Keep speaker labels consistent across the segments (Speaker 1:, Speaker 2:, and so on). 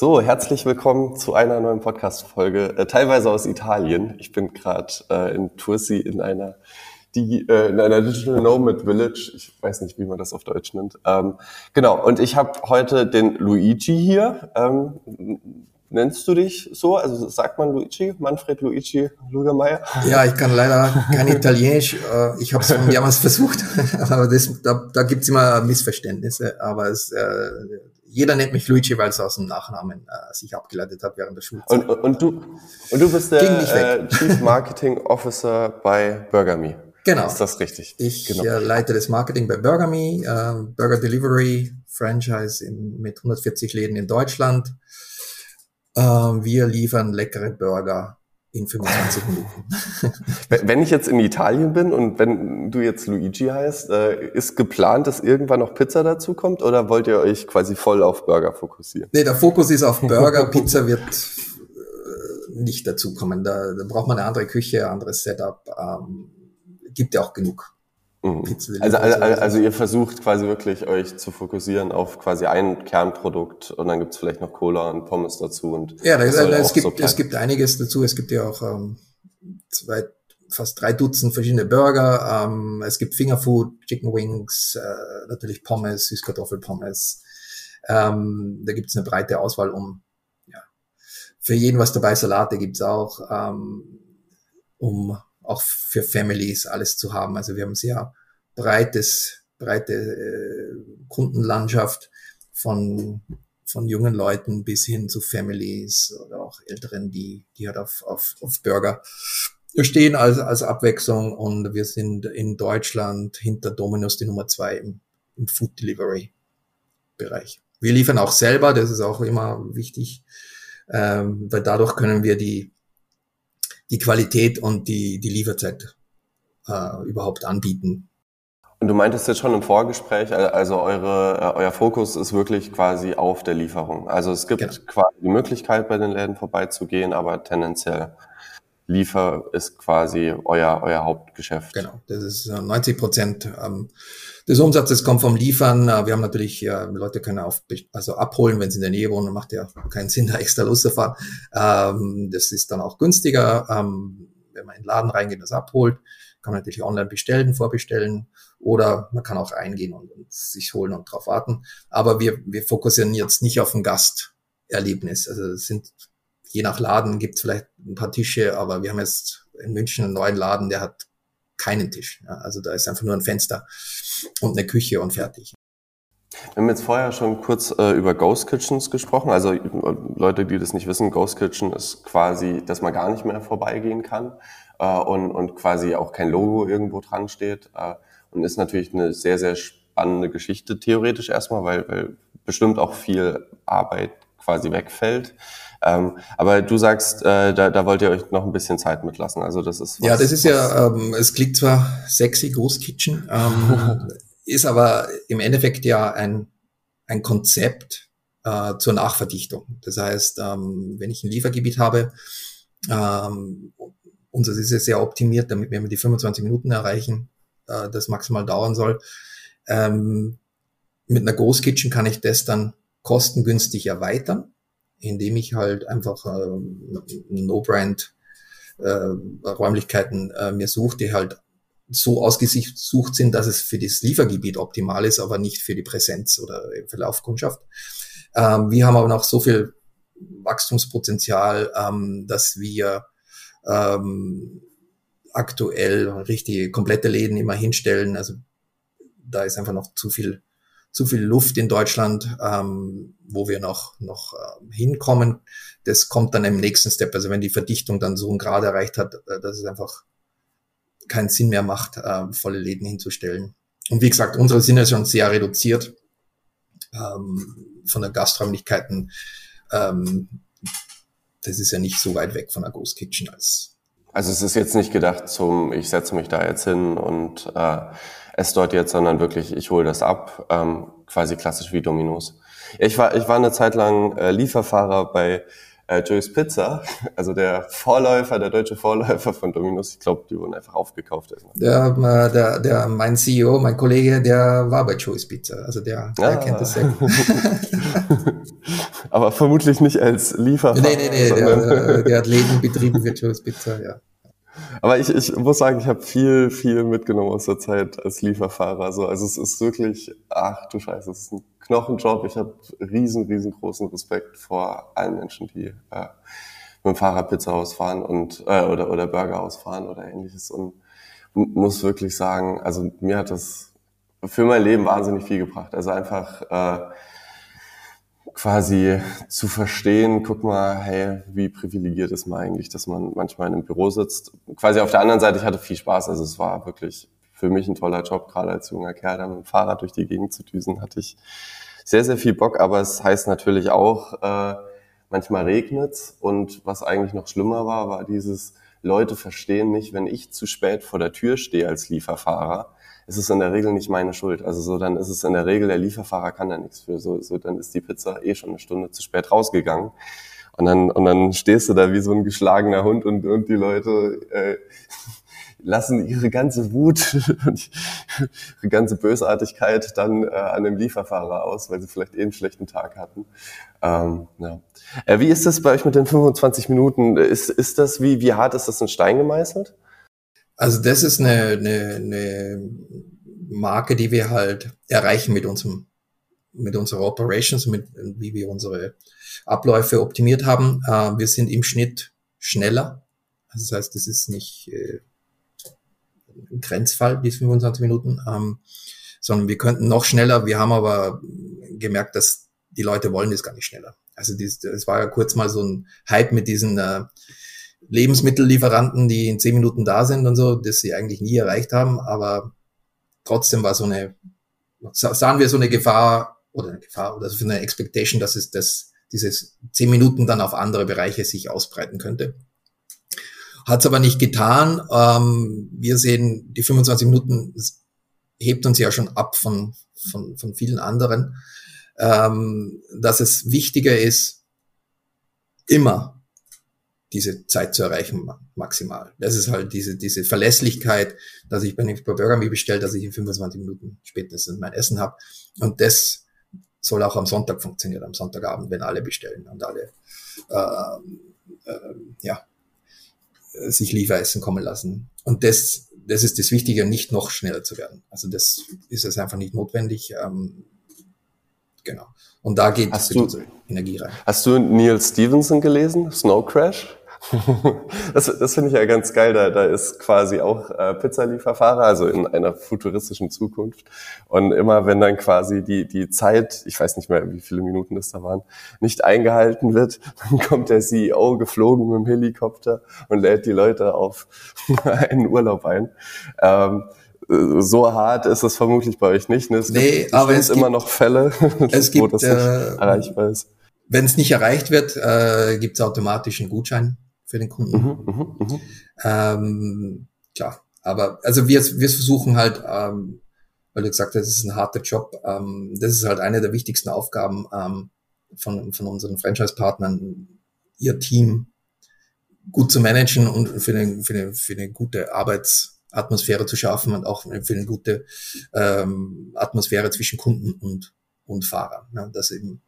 Speaker 1: So, herzlich willkommen zu einer neuen Podcast-Folge, äh, teilweise aus Italien. Ich bin gerade äh, in Tursi in einer, die, äh, in einer Digital Nomad Village. Ich weiß nicht, wie man das auf Deutsch nennt. Ähm, genau, und ich habe heute den Luigi hier. Ähm, nennst du dich so? Also sagt man Luigi, Manfred Luigi Lugermeier?
Speaker 2: Ja, ich kann leider kein Italienisch. Äh, ich habe es mehrmals versucht, aber das, da, da gibt es immer Missverständnisse. Aber es, äh, jeder nennt mich Luigi, weil es aus dem Nachnamen äh, sich abgeleitet hat während der Schulzeit.
Speaker 1: Und, und, du, und du bist der äh, Chief Marketing Officer bei BurgerMe.
Speaker 2: Genau.
Speaker 1: Ist das richtig?
Speaker 2: Ich
Speaker 1: genau.
Speaker 2: äh, leite das Marketing bei BurgerMe, äh, Burger Delivery Franchise in, mit 140 Läden in Deutschland. Äh, wir liefern leckere Burger in 25 Minuten.
Speaker 1: wenn ich jetzt in Italien bin und wenn du jetzt Luigi heißt, äh, ist geplant, dass irgendwann noch Pizza dazu kommt oder wollt ihr euch quasi voll auf Burger fokussieren?
Speaker 2: Nee, der Fokus ist auf Burger. Pizza wird äh, nicht dazukommen. Da, da braucht man eine andere Küche, anderes Setup. Ähm, gibt ja auch genug.
Speaker 1: Mhm. Also, also, also ihr versucht quasi wirklich euch zu fokussieren auf quasi ein Kernprodukt und dann gibt's vielleicht noch Cola und Pommes dazu. Und
Speaker 2: ja, das, also, es, gibt, so es gibt einiges dazu. Es gibt ja auch ähm, zwei, fast drei Dutzend verschiedene Burger. Ähm, es gibt Fingerfood, Chicken Wings, äh, natürlich Pommes, Süßkartoffelpommes. Ähm, da gibt's eine breite Auswahl um ja, für jeden was dabei. Salate gibt's auch, ähm, um auch für Families alles zu haben. Also wir haben sehr breites, breite äh, Kundenlandschaft von, von jungen Leuten bis hin zu Families oder auch Älteren, die, die halt auf, auf, auf Burger stehen als, als Abwechslung und wir sind in Deutschland hinter Dominus die Nummer zwei im, im Food Delivery Bereich. Wir liefern auch selber, das ist auch immer wichtig, ähm, weil dadurch können wir die, die Qualität und die, die Lieferzeit äh, überhaupt anbieten.
Speaker 1: Und du meintest jetzt schon im Vorgespräch, also eure, äh, euer Fokus ist wirklich quasi auf der Lieferung. Also es gibt genau. quasi die Möglichkeit, bei den Läden vorbeizugehen, aber tendenziell Liefer ist quasi euer, euer Hauptgeschäft.
Speaker 2: Genau, das ist 90 äh, Prozent ähm, des Umsatzes kommt vom Liefern. Äh, wir haben natürlich, ja, Leute können auf, also abholen, wenn sie in der Nähe wohnen, macht ja keinen Sinn, da extra loszufahren. Ähm, das ist dann auch günstiger, ähm, wenn man in den Laden reingeht und das abholt. Kann man natürlich online bestellen, vorbestellen oder man kann auch eingehen und, und sich holen und drauf warten. Aber wir, wir fokussieren jetzt nicht auf ein Gasterlebnis. Also es sind je nach Laden gibt es vielleicht ein paar Tische, aber wir haben jetzt in München einen neuen Laden, der hat keinen Tisch. Ja, also da ist einfach nur ein Fenster und eine Küche und fertig.
Speaker 1: Wir haben jetzt vorher schon kurz äh, über Ghost Kitchens gesprochen. Also Leute, die das nicht wissen, Ghost Kitchen ist quasi, dass man gar nicht mehr vorbeigehen kann äh, und, und quasi auch kein Logo irgendwo dran steht. Äh, und ist natürlich eine sehr, sehr spannende Geschichte theoretisch erstmal, weil, weil bestimmt auch viel Arbeit quasi wegfällt. Ähm, aber du sagst, äh, da, da wollt ihr euch noch ein bisschen Zeit mitlassen. Also das ist
Speaker 2: was, ja, das ist ja, ähm, es klingt zwar sexy, Ghost Kitchen, ähm, ist aber im Endeffekt ja ein ein Konzept äh, zur Nachverdichtung. Das heißt, ähm, wenn ich ein Liefergebiet habe, ähm, unser ist ja sehr optimiert, damit wir die 25 Minuten erreichen, äh, das maximal dauern soll. Ähm, mit einer Ghost Kitchen kann ich das dann kostengünstig erweitern indem ich halt einfach äh, No-Brand äh, Räumlichkeiten äh, mir suche, die halt so ausgesucht sind, dass es für das Liefergebiet optimal ist, aber nicht für die Präsenz oder für Laufkundschaft. Ähm, wir haben aber noch so viel Wachstumspotenzial, ähm, dass wir ähm, aktuell richtige komplette Läden immer hinstellen. Also da ist einfach noch zu viel zu viel Luft in Deutschland, ähm, wo wir noch, noch äh, hinkommen. Das kommt dann im nächsten Step. Also wenn die Verdichtung dann so einen Grad erreicht hat, äh, dass es einfach keinen Sinn mehr macht, äh, volle Läden hinzustellen. Und wie gesagt, unsere sind ja schon sehr reduziert ähm, von den Gasträumlichkeiten. Ähm, das ist ja nicht so weit weg von der Ghost Kitchen als.
Speaker 1: Also es ist jetzt nicht gedacht zum, ich setze mich da jetzt hin und äh, es dort jetzt, sondern wirklich, ich hole das ab, ähm, quasi klassisch wie Dominos. Ich war, ich war eine Zeit lang äh, Lieferfahrer bei äh, Joey's Pizza, also der Vorläufer, der deutsche Vorläufer von Domino's, ich glaube, die wurden einfach aufgekauft.
Speaker 2: Der, äh, der, der, mein CEO, mein Kollege, der war bei Joey's Pizza, also der, der ah. kennt das sehr gut.
Speaker 1: Aber vermutlich nicht als Lieferer.
Speaker 2: Nee, nee, nee, der, der hat Läden betrieben für Joey's Pizza, ja.
Speaker 1: Aber ich, ich muss sagen, ich habe viel, viel mitgenommen aus der Zeit als Lieferfahrer. So, also es ist wirklich, ach du Scheiße, es ist ein Knochenjob. Ich habe riesen, riesengroßen Respekt vor allen Menschen, die äh, mit dem Fahrrad Pizza ausfahren und äh, oder oder Burger ausfahren oder ähnliches. Und muss wirklich sagen, also mir hat das für mein Leben wahnsinnig viel gebracht. Also einfach äh, quasi zu verstehen, guck mal, hey, wie privilegiert ist man eigentlich, dass man manchmal in einem Büro sitzt. Quasi auf der anderen Seite, ich hatte viel Spaß, also es war wirklich für mich ein toller Job, gerade als junger Kerl, da mit dem Fahrrad durch die Gegend zu düsen, hatte ich sehr, sehr viel Bock, aber es heißt natürlich auch, äh, manchmal regnet's. Und was eigentlich noch schlimmer war, war dieses, Leute verstehen nicht, wenn ich zu spät vor der Tür stehe als Lieferfahrer, ist es in der Regel nicht meine Schuld. Also so, dann ist es in der Regel, der Lieferfahrer kann da nichts für. So, so dann ist die Pizza eh schon eine Stunde zu spät rausgegangen. Und dann, und dann stehst du da wie so ein geschlagener Hund und, und die Leute äh, lassen ihre ganze Wut und ihre ganze Bösartigkeit dann äh, an dem Lieferfahrer aus, weil sie vielleicht eh einen schlechten Tag hatten. Ähm, ja. Äh, wie ist das bei euch mit den 25 Minuten? Ist, ist das, wie, wie hart ist das in Stein gemeißelt?
Speaker 2: Also das ist eine, eine, eine Marke, die wir halt erreichen mit unserem mit unserer Operations, mit wie wir unsere Abläufe optimiert haben. Äh, wir sind im Schnitt schneller. Also das heißt, das ist nicht äh, ein Grenzfall, die 25 Minuten, ähm, sondern wir könnten noch schneller. Wir haben aber gemerkt, dass die Leute wollen das gar nicht schneller. Also es war ja kurz mal so ein Hype mit diesen äh, Lebensmittellieferanten, die in zehn Minuten da sind und so, das sie eigentlich nie erreicht haben, aber trotzdem war so eine, sahen wir so eine Gefahr oder eine Gefahr oder so eine Expectation, dass es das, dieses zehn Minuten dann auf andere Bereiche sich ausbreiten könnte. Hat es aber nicht getan. Ähm, wir sehen, die 25 Minuten hebt uns ja schon ab von, von, von vielen anderen, ähm, dass es wichtiger ist, immer diese Zeit zu erreichen maximal. Das ist halt diese, diese Verlässlichkeit, dass ich, wenn ich bei Burger Me bestelle, dass ich in 25 Minuten spätestens mein Essen habe. Und das soll auch am Sonntag funktionieren, am Sonntagabend, wenn alle bestellen und alle äh, äh, ja, sich Lieferessen kommen lassen. Und das, das ist das Wichtige, nicht noch schneller zu werden. Also das ist es einfach nicht notwendig. Ähm, genau. Und da geht
Speaker 1: hast du, Energie rein. Hast du Neil Stevenson gelesen? Snow Crash? das das finde ich ja ganz geil. Da, da ist quasi auch äh, Pizzalieferfahrer, also in einer futuristischen Zukunft. Und immer wenn dann quasi die, die Zeit, ich weiß nicht mehr, wie viele Minuten das da waren, nicht eingehalten wird, dann kommt der CEO geflogen mit dem Helikopter und lädt die Leute auf einen Urlaub ein. Ähm, so hart ist es vermutlich bei euch nicht. Ne? Es
Speaker 2: nee,
Speaker 1: gibt
Speaker 2: aber es
Speaker 1: gibt immer noch Fälle,
Speaker 2: es gibt,
Speaker 1: wo das nicht äh, erreichbar ist.
Speaker 2: Wenn es nicht erreicht wird, äh, gibt es automatisch einen Gutschein für den Kunden. Mhm, mh, mh. Ähm, klar, aber also wir, wir versuchen halt, ähm, weil du gesagt hast, es ist ein harter Job, ähm, das ist halt eine der wichtigsten Aufgaben ähm, von, von unseren Franchise-Partnern, ihr Team gut zu managen und für eine, für eine, für eine gute Arbeitsatmosphäre zu schaffen und auch für eine gute ähm, Atmosphäre zwischen Kunden und, und Fahrern. Ja, dass eben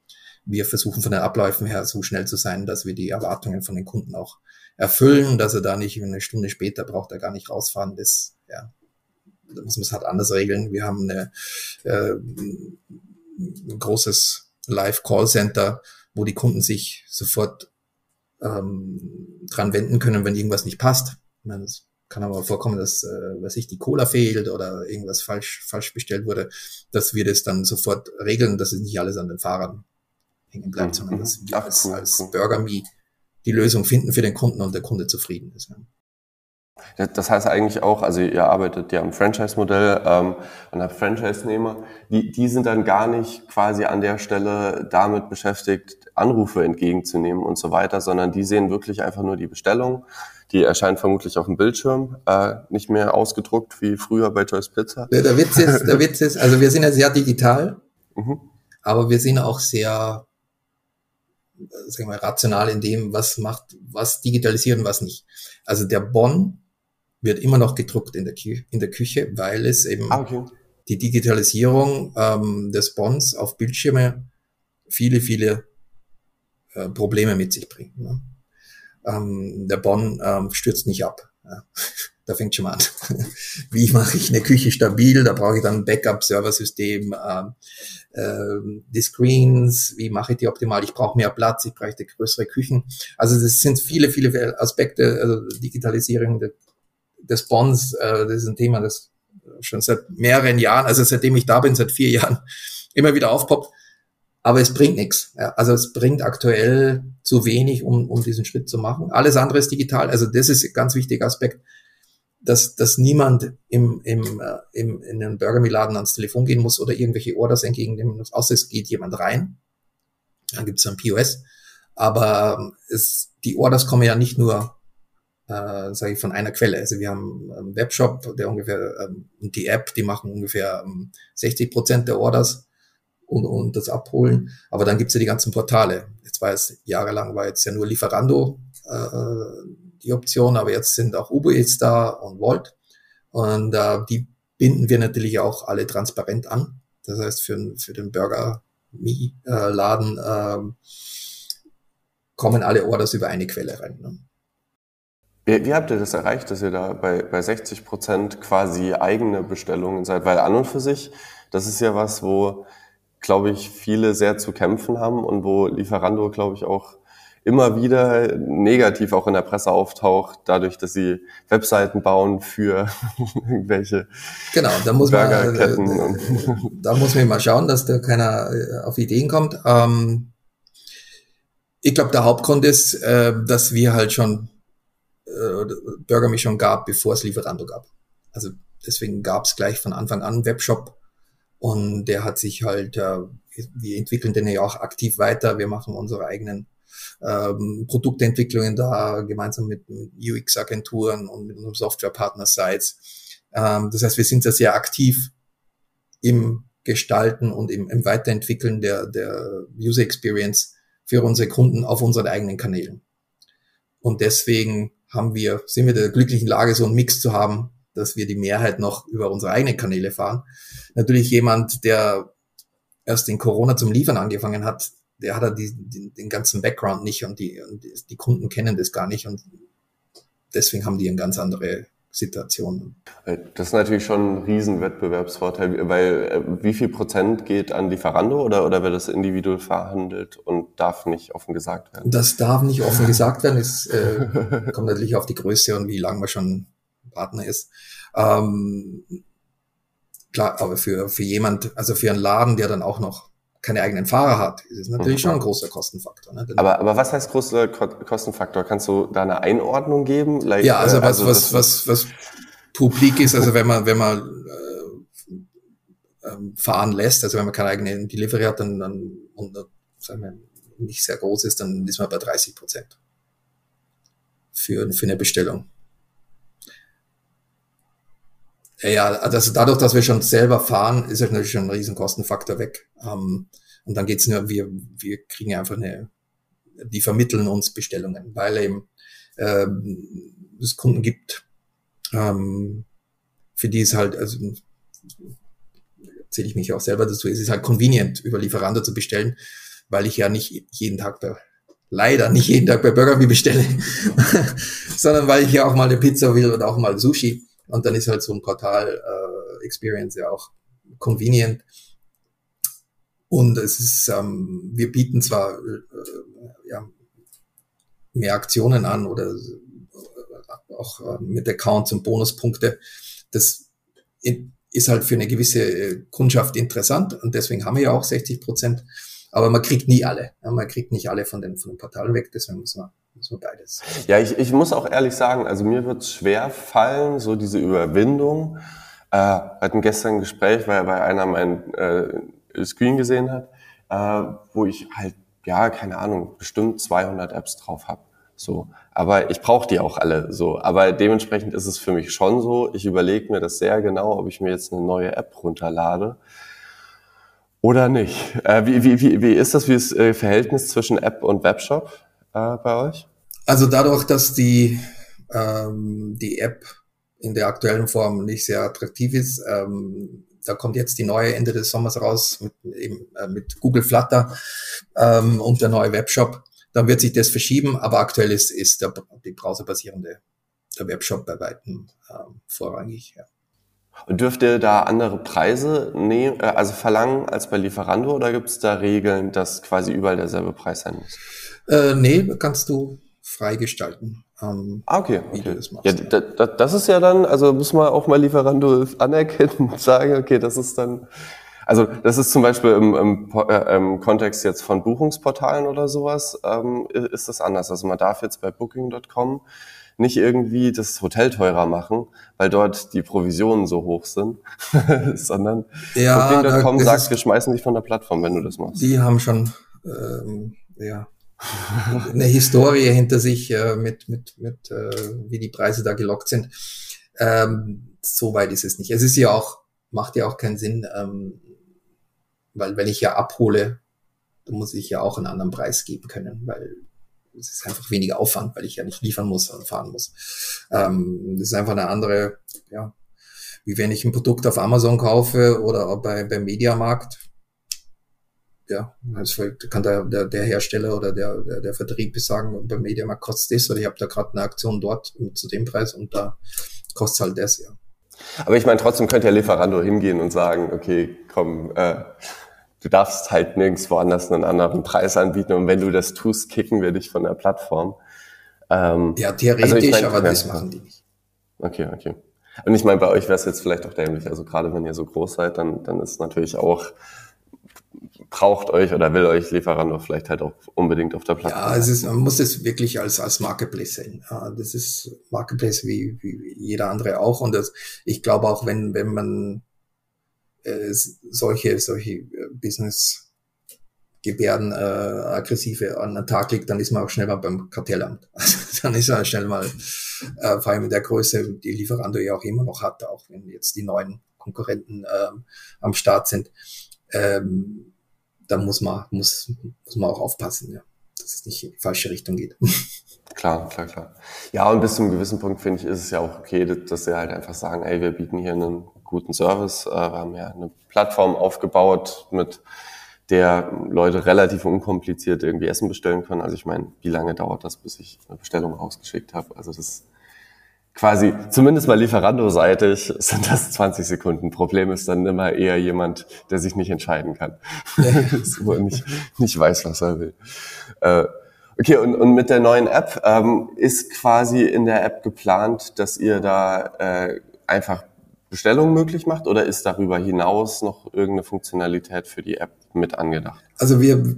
Speaker 2: wir versuchen von den Abläufen her so schnell zu sein, dass wir die Erwartungen von den Kunden auch erfüllen, dass er da nicht eine Stunde später braucht er gar nicht rausfahren. Das, ja, da muss man es halt anders regeln. Wir haben eine, äh, ein großes Live-Call-Center, wo die Kunden sich sofort ähm, dran wenden können, wenn irgendwas nicht passt. Ich meine, es kann aber vorkommen, dass, äh, was ich, die Cola fehlt oder irgendwas falsch, falsch bestellt wurde, dass wir das dann sofort regeln, dass es nicht alles an den Fahrern hängen bleibt, mhm. sondern dass wir Ach, als, cool, als cool. Burger Me die Lösung finden für den Kunden und der Kunde zufrieden ist.
Speaker 1: Das heißt eigentlich auch, also ihr arbeitet ja am Franchise-Modell ähm, und habt Franchise-Nehmer, die, die sind dann gar nicht quasi an der Stelle damit beschäftigt, Anrufe entgegenzunehmen und so weiter, sondern die sehen wirklich einfach nur die Bestellung. Die erscheint vermutlich auf dem Bildschirm, äh, nicht mehr ausgedruckt wie früher bei Joyce Pizza.
Speaker 2: Der, der Witz ist, der Witz ist, also wir sind ja sehr digital, mhm. aber wir sind auch sehr sagen wir, rational in dem, was macht, was digitalisieren, was nicht. Also der Bon wird immer noch gedruckt in der, Kü in der Küche, weil es eben ah, okay. die Digitalisierung ähm, des Bons auf Bildschirme viele, viele äh, Probleme mit sich bringt. Ne? Ähm, der Bon ähm, stürzt nicht ab. Ja. Da fängt schon mal an. Wie mache ich eine Küche stabil? Da brauche ich dann ein Backup-Serversystem, ähm, äh, die Screens, wie mache ich die optimal? Ich brauche mehr Platz, ich brauche größere Küchen. Also das sind viele, viele Aspekte, also Digitalisierung des Bonds, äh, das ist ein Thema, das schon seit mehreren Jahren, also seitdem ich da bin, seit vier Jahren, immer wieder aufpoppt. Aber es bringt nichts. Also es bringt aktuell zu wenig, um, um diesen Schritt zu machen. Alles andere ist digital. Also das ist ein ganz wichtiger Aspekt dass, dass niemand im, im, äh, im, in den Burger Meal Laden ans Telefon gehen muss oder irgendwelche Orders entgegennehmen muss, außer es geht jemand rein. Dann gibt es ein POS. Aber ähm, es, die Orders kommen ja nicht nur, äh, sage ich, von einer Quelle. Also wir haben einen Webshop, der ungefähr, ähm, die App, die machen ungefähr ähm, 60 Prozent der Orders und, und das abholen. Aber dann gibt's ja die ganzen Portale. Jetzt war es jahrelang war jetzt ja nur Lieferando äh, die Option, aber jetzt sind auch Uber Eats da und Volt. Und äh, die binden wir natürlich auch alle transparent an. Das heißt, für, für den Burger-Laden äh, äh, kommen alle Orders über eine Quelle rein. Ne?
Speaker 1: Wie, wie, habt ihr das erreicht, dass ihr da bei, bei 60 Prozent quasi eigene Bestellungen seid? Weil an und für sich, das ist ja was, wo, glaube ich, viele sehr zu kämpfen haben und wo Lieferando, glaube ich, auch immer wieder negativ auch in der Presse auftaucht, dadurch, dass sie Webseiten bauen für irgendwelche
Speaker 2: genau, da muss man, äh, da muss man mal schauen, dass da keiner äh, auf Ideen kommt. Ähm, ich glaube, der Hauptgrund ist, äh, dass wir halt schon äh, Burger mich schon gab, bevor es Lieferando gab. Also deswegen gab es gleich von Anfang an einen Webshop und der hat sich halt, äh, wir entwickeln den ja auch aktiv weiter. Wir machen unsere eigenen ähm, Produktentwicklungen da gemeinsam mit, UX-Agenturen und mit unserem Softwarepartner Sites. Ähm, das heißt, wir sind da sehr aktiv im Gestalten und im, im Weiterentwickeln der, der User Experience für unsere Kunden auf unseren eigenen Kanälen. Und deswegen haben wir, sind wir der glücklichen Lage, so einen Mix zu haben, dass wir die Mehrheit noch über unsere eigenen Kanäle fahren. Natürlich jemand, der erst in Corona zum Liefern angefangen hat, der hat ja die, die, den ganzen Background nicht und die, und die Kunden kennen das gar nicht und deswegen haben die eine ganz andere Situation.
Speaker 1: Das ist natürlich schon ein Riesenwettbewerbsvorteil, weil äh, wie viel Prozent geht an Lieferando oder, oder wird das individuell verhandelt und darf nicht offen gesagt werden?
Speaker 2: Das darf nicht offen gesagt werden. Es äh, kommt natürlich auf die Größe und wie lange man schon Partner ist. Ähm, klar, aber für, für jemand, also für einen Laden, der dann auch noch keine eigenen Fahrer hat, ist es natürlich mhm. schon ein großer Kostenfaktor. Ne?
Speaker 1: Aber, aber was heißt großer Kostenfaktor? Kannst du da eine Einordnung geben?
Speaker 2: Like, ja, also, äh, was, also was, was, was publik ist, also wenn man, wenn man äh, ähm, fahren lässt, also wenn man keine eigene Delivery hat, dann, dann und sagen wir, nicht sehr groß ist, dann ist man bei 30 Prozent für, für eine Bestellung. Ja, also dadurch, dass wir schon selber fahren, ist natürlich schon ein riesen Kostenfaktor weg. Ähm, und dann geht's nur, wir, wir kriegen einfach eine, die vermitteln uns Bestellungen, weil eben ähm, es Kunden gibt, ähm, für die es halt, also zähle ich mich auch selber dazu, es ist halt convenient, über Lieferando zu bestellen, weil ich ja nicht jeden Tag bei, leider nicht jeden Tag bei Burger Me bestelle, sondern weil ich ja auch mal eine Pizza will oder auch mal Sushi. Und dann ist halt so ein Portal-Experience äh, ja auch convenient. Und es ist, ähm, wir bieten zwar äh, ja, mehr Aktionen an oder äh, auch äh, mit Accounts und Bonuspunkte. Das ist halt für eine gewisse äh, Kundschaft interessant und deswegen haben wir ja auch 60 Prozent. Aber man kriegt nie alle. Ja, man kriegt nicht alle von den, von den Portalen weg, deswegen muss man so beides.
Speaker 1: Ja, ich, ich muss auch ehrlich sagen, also mir wird es schwer fallen, so diese Überwindung. Äh, hatten gestern ein Gespräch, weil, weil einer mein äh, Screen gesehen hat, äh, wo ich halt, ja, keine Ahnung, bestimmt 200 Apps drauf habe. So, aber ich brauche die auch alle so. Aber dementsprechend ist es für mich schon so, ich überlege mir das sehr genau, ob ich mir jetzt eine neue App runterlade Oder nicht? Äh, wie, wie, wie, wie ist das, wie ist äh, Verhältnis zwischen App und Webshop äh, bei euch?
Speaker 2: Also dadurch, dass die, ähm, die App in der aktuellen Form nicht sehr attraktiv ist, ähm, da kommt jetzt die neue Ende des Sommers raus mit, eben, äh, mit Google Flutter ähm, und der neue Webshop. Dann wird sich das verschieben, aber aktuell ist, ist der, die browserbasierende der Webshop bei weitem ähm, vorrangig. Ja.
Speaker 1: Und dürft ihr da andere Preise nehmen, äh, also verlangen als bei Lieferando oder gibt es da Regeln, dass quasi überall derselbe Preis sein muss?
Speaker 2: Äh, nee, kannst du freigestalten.
Speaker 1: Ähm, ah, okay. Wie okay. du das machst. Ja, ja. Da, das ist ja dann, also muss man auch mal Lieferando anerkennen und sagen, okay, das ist dann, also das ist zum Beispiel im, im, äh, im Kontext jetzt von Buchungsportalen oder sowas, ähm, ist das anders. Also man darf jetzt bei Booking.com nicht irgendwie das Hotel teurer machen, weil dort die Provisionen so hoch sind, sondern ja, Booking.com sagt, wir schmeißen dich von der Plattform, wenn du das machst.
Speaker 2: Die haben schon ähm, ja, eine Historie hinter sich äh, mit, mit, mit äh, wie die Preise da gelockt sind. Ähm, so weit ist es nicht. Es ist ja auch, macht ja auch keinen Sinn, ähm, weil wenn ich ja abhole, dann muss ich ja auch einen anderen Preis geben können, weil es ist einfach weniger Aufwand, weil ich ja nicht liefern muss und fahren muss. Ähm, das ist einfach eine andere, ja, wie wenn ich ein Produkt auf Amazon kaufe oder bei, beim Mediamarkt ja, also kann der, der, der Hersteller oder der, der, der Vertrieb sagen, beim Mediamarkt kostet das oder ich habe da gerade eine Aktion dort zu dem Preis und da kostet halt das, ja.
Speaker 1: Aber ich meine, trotzdem könnte ja Lieferando hingehen und sagen, okay, komm, äh, du darfst halt nirgends woanders einen anderen Preis anbieten und wenn du das tust, kicken wir dich von der Plattform.
Speaker 2: Ähm, ja, theoretisch, also ich mein, aber das machen die nicht.
Speaker 1: Okay, okay. Und ich meine, bei euch wäre es jetzt vielleicht auch dämlich. Also gerade wenn ihr so groß seid, dann, dann ist natürlich auch braucht euch oder will euch Lieferando vielleicht halt auch unbedingt auf der Plattform.
Speaker 2: Ja, es ist, man muss es wirklich als, als Marketplace sehen. Das ist Marketplace wie, wie jeder andere auch. Und das, ich glaube auch, wenn, wenn man äh, solche, solche äh, Business Gebärden äh, aggressive an den Tag legt, dann ist man auch schnell mal beim Kartellamt. Also, dann ist man schnell mal, äh, vor allem in der Größe, die Lieferando ja auch immer noch hat, auch wenn jetzt die neuen Konkurrenten ähm, am Start sind. Ähm, da muss man, muss, muss man auch aufpassen, ja, dass es nicht in die falsche Richtung geht.
Speaker 1: Klar, klar, klar. Ja, und bis zu einem gewissen Punkt finde ich, ist es ja auch okay, dass sie halt einfach sagen, ey, wir bieten hier einen guten Service. Äh, wir haben ja eine Plattform aufgebaut, mit der Leute relativ unkompliziert irgendwie Essen bestellen können. Also ich meine, wie lange dauert das, bis ich eine Bestellung rausgeschickt habe? Also das quasi, zumindest mal lieferando-seitig, sind das 20 Sekunden. Problem ist dann immer eher jemand, der sich nicht entscheiden kann. er nicht, nicht weiß, was er will. Äh, okay, und, und mit der neuen App ähm, ist quasi in der App geplant, dass ihr da äh, einfach Bestellungen möglich macht oder ist darüber hinaus noch irgendeine Funktionalität für die App mit angedacht?
Speaker 2: Also wir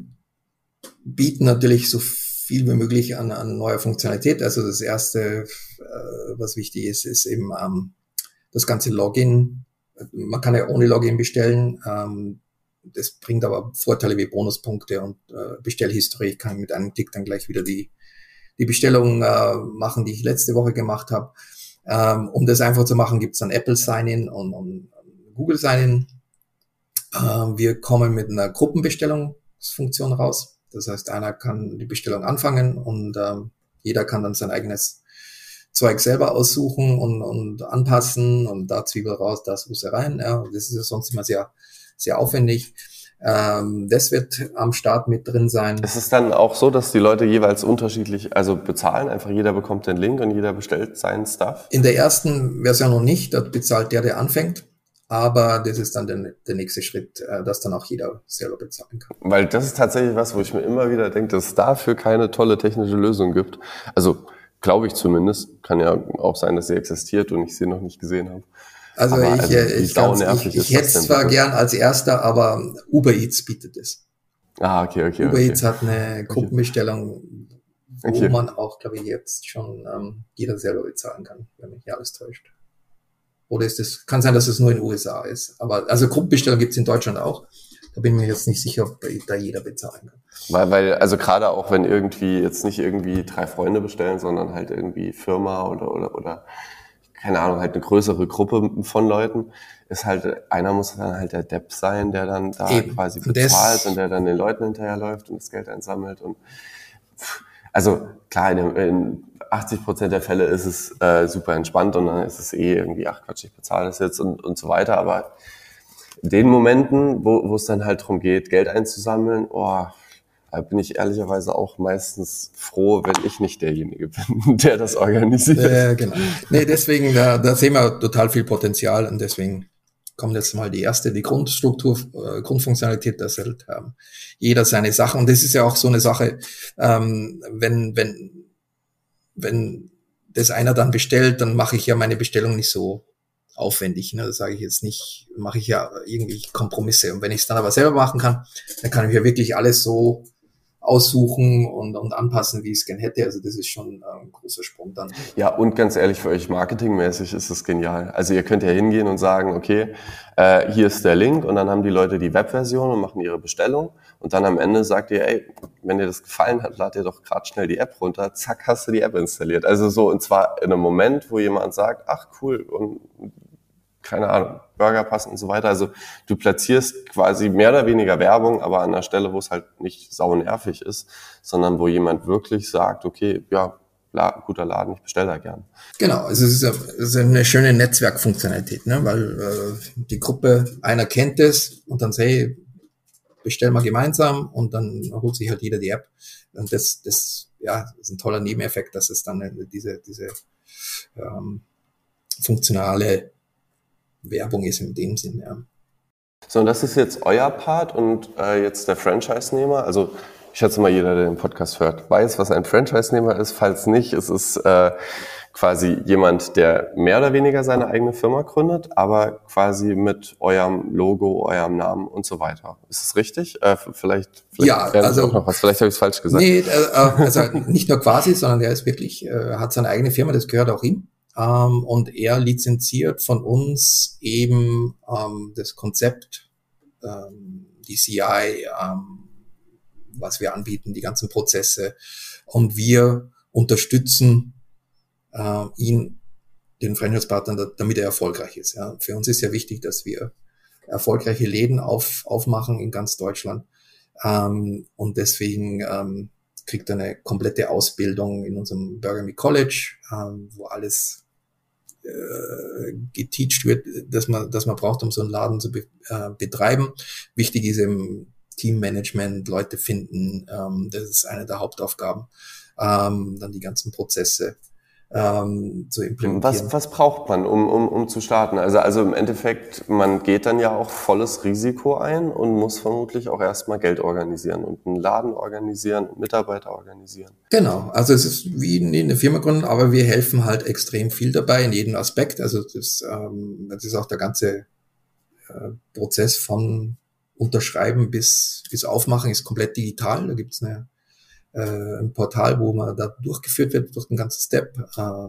Speaker 2: bieten natürlich so viel wie möglich an, an neuer Funktionalität. Also das erste, äh, was wichtig ist, ist eben ähm, das ganze Login. Man kann ja ohne Login bestellen. Ähm, das bringt aber Vorteile wie Bonuspunkte und äh, Bestellhistorie. Ich kann mit einem Klick dann gleich wieder die, die Bestellung äh, machen, die ich letzte Woche gemacht habe. Ähm, um das einfach zu machen, gibt es dann Apple Sign-In und, und Google Sign-In. Ähm, wir kommen mit einer Gruppenbestellungsfunktion raus. Das heißt, einer kann die Bestellung anfangen und ähm, jeder kann dann sein eigenes Zeug selber aussuchen und, und anpassen und da Zwiebel raus, da Soße rein. Ja, das ist ja sonst immer sehr, sehr aufwendig. Ähm, das wird am Start mit drin sein.
Speaker 1: Ist es dann auch so, dass die Leute jeweils unterschiedlich, also bezahlen, einfach jeder bekommt den Link und jeder bestellt seinen Stuff?
Speaker 2: In der ersten Version noch nicht, dort bezahlt der, der anfängt. Aber das ist dann der, der nächste Schritt, äh, dass dann auch jeder selber bezahlen kann.
Speaker 1: Weil das ist tatsächlich was, wo ich mir immer wieder denke, dass es dafür keine tolle technische Lösung gibt. Also glaube ich zumindest. Kann ja auch sein, dass sie existiert und ich sie noch nicht gesehen habe.
Speaker 2: Also aber ich, also, äh, ich, ganz, ich, ich hätte es zwar gern als erster, aber Uber Eats bietet es.
Speaker 1: Ah, okay, okay.
Speaker 2: Uber okay. Eats hat eine Gruppenbestellung, wo okay. man auch, glaube ich, jetzt schon ähm, jeder selber bezahlen kann, wenn mich nicht alles täuscht. Oder ist es, kann sein, dass es nur in den USA ist. Aber also Gruppenbestellung gibt es in Deutschland auch. Da bin ich mir jetzt nicht sicher, ob da jeder bezahlen kann.
Speaker 1: Weil, weil, also gerade auch wenn irgendwie jetzt nicht irgendwie drei Freunde bestellen, sondern halt irgendwie Firma oder oder oder keine Ahnung, halt eine größere Gruppe von Leuten, ist halt, einer muss dann halt der Depp sein, der dann da Eben. quasi bezahlt und der dann den Leuten hinterherläuft und das Geld einsammelt und also klar, in, in 80 Prozent der Fälle ist es äh, super entspannt und dann ist es eh irgendwie, ach Quatsch, ich bezahle das jetzt und, und so weiter, aber in den Momenten, wo, wo es dann halt darum geht, Geld einzusammeln, oh, bin ich ehrlicherweise auch meistens froh, wenn ich nicht derjenige bin, der das organisiert.
Speaker 2: Äh, genau. Nee, deswegen, da, da sehen wir total viel Potenzial und deswegen kommt jetzt mal die erste, die Grundstruktur, äh, Grundfunktionalität der Welt haben. Jeder seine Sachen. Und das ist ja auch so eine Sache, ähm, wenn, wenn, wenn das einer dann bestellt, dann mache ich ja meine Bestellung nicht so aufwendig. Ne? Das sage ich jetzt nicht, mache ich ja irgendwie Kompromisse. Und wenn ich es dann aber selber machen kann, dann kann ich ja wirklich alles so aussuchen und, und anpassen, wie ich es gern hätte. Also das ist schon ein großer Sprung dann.
Speaker 1: Ja, und ganz ehrlich, für euch marketingmäßig ist das genial. Also ihr könnt ja hingehen und sagen, okay, äh, hier ist der Link und dann haben die Leute die Webversion und machen ihre Bestellung und dann am Ende sagt ihr, ey, wenn dir das gefallen hat, lad dir doch gerade schnell die App runter, zack, hast du die App installiert. Also so, und zwar in einem Moment, wo jemand sagt, ach cool, und keine Ahnung, Burger passen und so weiter. Also du platzierst quasi mehr oder weniger Werbung, aber an der Stelle, wo es halt nicht sau nervig ist, sondern wo jemand wirklich sagt, okay, ja, guter Laden, ich bestelle da gern.
Speaker 2: Genau, also es ist, eine schöne Netzwerkfunktionalität, ne? weil äh, die Gruppe, einer kennt es und dann say, bestellen wir gemeinsam und dann holt sich halt jeder die App. Und das, das, ja, ist ein toller Nebeneffekt, dass es dann diese, diese ähm, funktionale Werbung ist in dem Sinn, ja.
Speaker 1: So, und das ist jetzt euer Part und äh, jetzt der Franchise-Nehmer. Also ich schätze mal, jeder, der den Podcast hört, weiß, was ein Franchise-Nehmer ist. Falls nicht, es ist äh, quasi jemand, der mehr oder weniger seine eigene Firma gründet, aber quasi mit eurem Logo, eurem Namen und so weiter. Ist es richtig? Äh, vielleicht, vielleicht
Speaker 2: ja, also
Speaker 1: noch was. Vielleicht habe ich es falsch gesagt.
Speaker 2: Nee, äh, also nicht nur quasi, sondern er ist wirklich, äh, hat seine eigene Firma, das gehört auch ihm. Ähm, und er lizenziert von uns eben ähm, das Konzept, ähm, die CI, ähm, was wir anbieten, die ganzen Prozesse. Und wir unterstützen äh, ihn, den Franchise-Partner, damit er erfolgreich ist. Ja. Für uns ist ja wichtig, dass wir erfolgreiche Läden auf, aufmachen in ganz Deutschland. Ähm, und deswegen ähm, kriegt eine komplette Ausbildung in unserem Burger Me College, ähm, wo alles äh, geteacht wird, dass man, dass man braucht, um so einen Laden zu be äh, betreiben. Wichtig ist eben Teammanagement, Leute finden, ähm, das ist eine der Hauptaufgaben. Ähm, dann die ganzen Prozesse ähm, zu implementieren.
Speaker 1: Was, was braucht man, um, um, um zu starten? Also, also im Endeffekt, man geht dann ja auch volles Risiko ein und muss vermutlich auch erstmal Geld organisieren und einen Laden organisieren, Mitarbeiter organisieren.
Speaker 2: Genau, also es ist wie in eine Firma gründen, aber wir helfen halt extrem viel dabei in jedem Aspekt. Also das, ähm, das ist auch der ganze äh, Prozess von Unterschreiben bis, bis Aufmachen ist komplett digital. Da gibt's eine äh, ein Portal, wo man da durchgeführt wird durch den ganzen Step. Äh,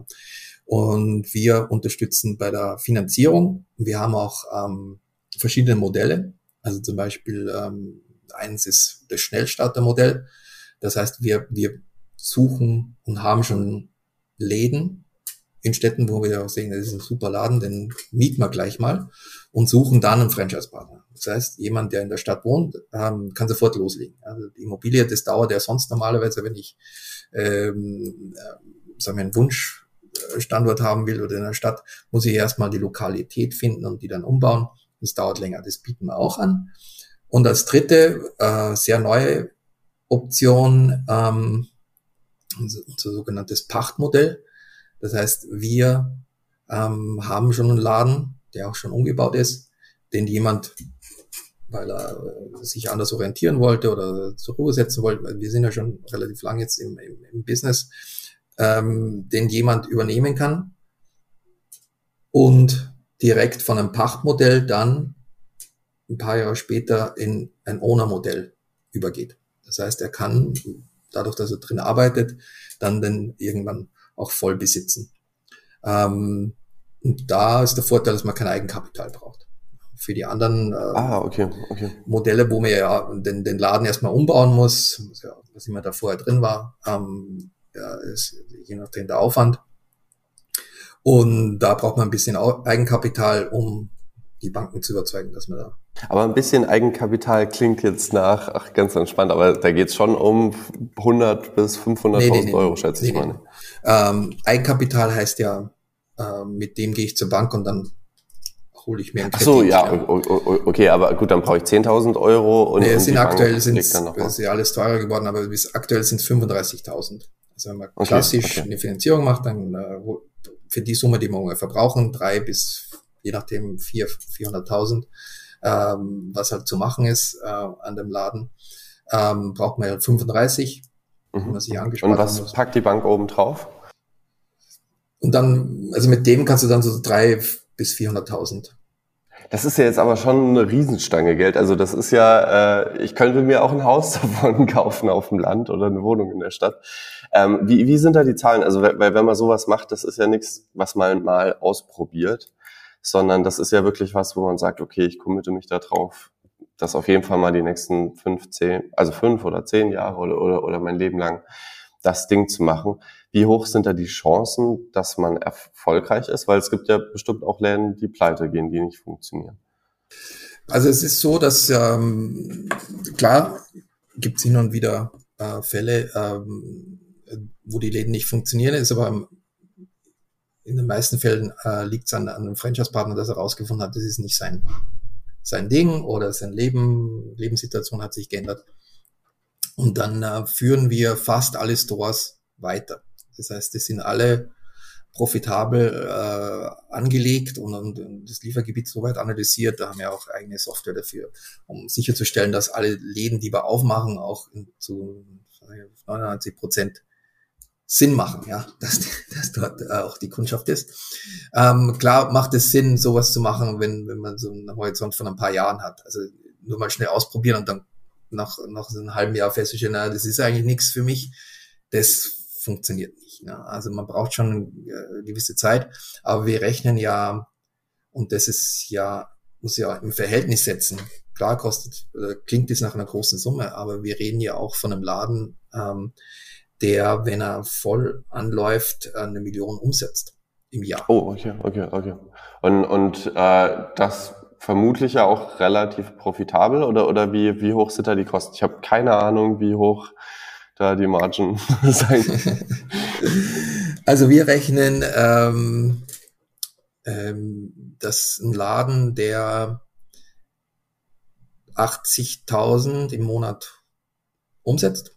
Speaker 2: und wir unterstützen bei der Finanzierung. Wir haben auch ähm, verschiedene Modelle. Also zum Beispiel ähm, eins ist das Schnellstartermodell. Das heißt, wir, wir suchen und haben schon Läden in Städten, wo wir auch sehen, das ist ein super Laden, den mieten wir gleich mal und suchen dann einen Franchise-Partner. Das heißt, jemand, der in der Stadt wohnt, ähm, kann sofort loslegen. Also die Immobilie, das dauert ja sonst normalerweise, wenn ich ähm, äh, sagen wir, einen Wunschstandort haben will oder in der Stadt, muss ich erstmal die Lokalität finden und die dann umbauen. Das dauert länger. Das bieten wir auch an. Und als dritte, äh, sehr neue Option, ähm, unser, sogenanntes Pachtmodell. Das heißt, wir ähm, haben schon einen Laden, der auch schon umgebaut ist, den jemand weil er äh, sich anders orientieren wollte oder zur Ruhe setzen wollte. Wir sind ja schon relativ lang jetzt im, im, im Business, ähm, den jemand übernehmen kann und direkt von einem Pachtmodell dann ein paar Jahre später in ein Owner-Modell übergeht. Das heißt, er kann dadurch, dass er drin arbeitet, dann den irgendwann auch voll besitzen. Ähm, und da ist der Vorteil, dass man kein Eigenkapital braucht für die anderen äh,
Speaker 1: ah, okay, okay.
Speaker 2: Modelle, wo man ja den, den Laden erstmal umbauen muss, ja, was immer da vorher drin war, ähm, ja, ist je nachdem der Aufwand. Und da braucht man ein bisschen Eigenkapital, um die Banken zu überzeugen, dass man da.
Speaker 1: Aber ein bisschen Eigenkapital klingt jetzt nach, ach, ganz entspannt, aber da geht es schon um 100 bis 500.000 nee, nee, nee, Euro, schätze ich mal.
Speaker 2: Ähm, Eigenkapital heißt ja, äh, mit dem gehe ich zur Bank und dann hole ich mir
Speaker 1: Kredit. Ach so, ja, ja, okay, aber gut, dann brauche ich 10.000 Euro
Speaker 2: und, nee, es sind aktuell sind es ist ja alles teurer geworden, aber bis aktuell sind es 35.000. Also wenn man okay, klassisch okay. eine Finanzierung macht, dann äh, für die Summe, die wir verbrauchen, drei bis je nachdem 400.000, ähm, was halt zu machen ist äh, an dem Laden, ähm, braucht man 35,
Speaker 1: mhm. man sich angespart Und was packt die Bank oben drauf?
Speaker 2: Und dann, also mit dem kannst du dann so drei bis 400.000
Speaker 1: das ist ja jetzt aber schon eine Riesenstange Geld. Also das ist ja, äh, ich könnte mir auch ein Haus davon kaufen auf dem Land oder eine Wohnung in der Stadt. Ähm, wie, wie sind da die Zahlen? Also weil, wenn man sowas macht, das ist ja nichts, was man mal ausprobiert, sondern das ist ja wirklich was, wo man sagt, okay, ich committe mich da drauf, das auf jeden Fall mal die nächsten fünf, zehn, also fünf oder zehn Jahre oder, oder, oder mein Leben lang das Ding zu machen. Wie hoch sind da die Chancen, dass man erfolgreich ist? Weil es gibt ja bestimmt auch Läden, die pleite gehen, die nicht funktionieren.
Speaker 2: Also es ist so, dass ähm, klar gibt es hin und wieder äh, Fälle, ähm, wo die Läden nicht funktionieren, ist aber in den meisten Fällen äh, liegt es an, an einem Franchise-Partner, dass er herausgefunden hat, das ist nicht sein, sein Ding oder sein Leben, Lebenssituation hat sich geändert. Und dann äh, führen wir fast alle Stores weiter. Das heißt, die sind alle profitabel äh, angelegt und, und, das Liefergebiet soweit analysiert. Da haben wir auch eigene Software dafür, um sicherzustellen, dass alle Läden, die wir aufmachen, auch in, zu 99 Prozent Sinn machen, ja, dass, dass dort äh, auch die Kundschaft ist. Ähm, klar macht es Sinn, sowas zu machen, wenn, wenn man so einen Horizont von ein paar Jahren hat. Also nur mal schnell ausprobieren und dann nach, nach einem halben Jahr festzustellen, na, das ist eigentlich nichts für mich. Das funktioniert nicht. Ne? Also man braucht schon eine äh, gewisse Zeit, aber wir rechnen ja, und das ist ja, muss ja im Verhältnis setzen. Klar kostet, äh, klingt das nach einer großen Summe, aber wir reden ja auch von einem Laden, ähm, der, wenn er voll anläuft, eine Million umsetzt im Jahr.
Speaker 1: Oh, okay, okay, okay. Und, und äh, das vermutlich ja auch relativ profitabel oder, oder wie, wie hoch sind da die Kosten? Ich habe keine Ahnung, wie hoch da die Margen sein.
Speaker 2: Also wir rechnen, ähm, ähm, dass ein Laden, der 80.000 im Monat umsetzt,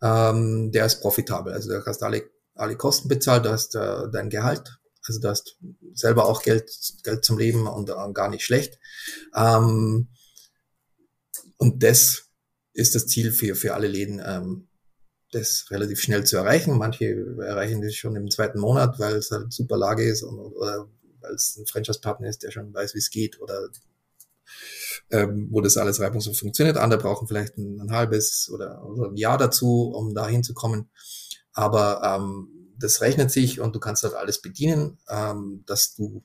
Speaker 2: ähm, der ist profitabel. Also du hast alle, alle Kosten bezahlt, du hast äh, dein Gehalt, also du hast selber auch Geld, Geld zum Leben und äh, gar nicht schlecht. Ähm, und das ist das Ziel für, für alle Läden, ähm, das relativ schnell zu erreichen. Manche erreichen das schon im zweiten Monat, weil es halt super Lage ist und, oder weil es ein Franchise-Partner ist, der schon weiß, wie es geht oder ähm, wo das alles reibungslos funktioniert. Andere brauchen vielleicht ein, ein halbes oder, oder, ein Jahr dazu, um da hinzukommen. Aber ähm, das rechnet sich und du kannst halt alles bedienen, ähm, dass du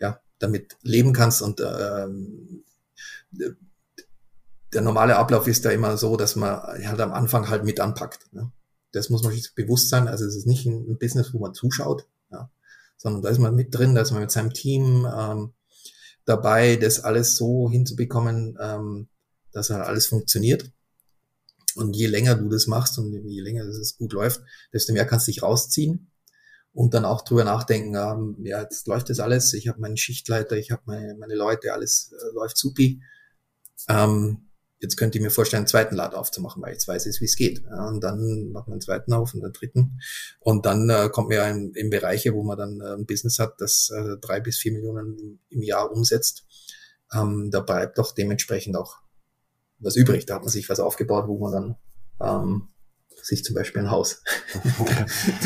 Speaker 2: ja damit leben kannst und ähm, der normale Ablauf ist da immer so, dass man halt am Anfang halt mit anpackt. Ne? Das muss man sich bewusst sein. Also es ist nicht ein Business, wo man zuschaut, ja? sondern da ist man mit drin, da ist man mit seinem Team ähm, dabei, das alles so hinzubekommen, ähm, dass halt alles funktioniert. Und je länger du das machst und je länger es gut läuft, desto mehr kannst du dich rausziehen und dann auch drüber nachdenken, ähm, ja, jetzt läuft das alles, ich habe meinen Schichtleiter, ich habe meine, meine Leute, alles äh, läuft supi. Ähm, jetzt könnte ich mir vorstellen, einen zweiten Laden aufzumachen, weil ich jetzt weiß, wie es geht. Ja, und dann macht man einen zweiten auf und einen dritten. Und dann äh, kommt man ja in, in Bereiche, wo man dann äh, ein Business hat, das äh, drei bis vier Millionen im Jahr umsetzt. Ähm, da bleibt doch dementsprechend auch was übrig. Da hat man sich was aufgebaut, wo man dann ähm, sich zum Beispiel ein Haus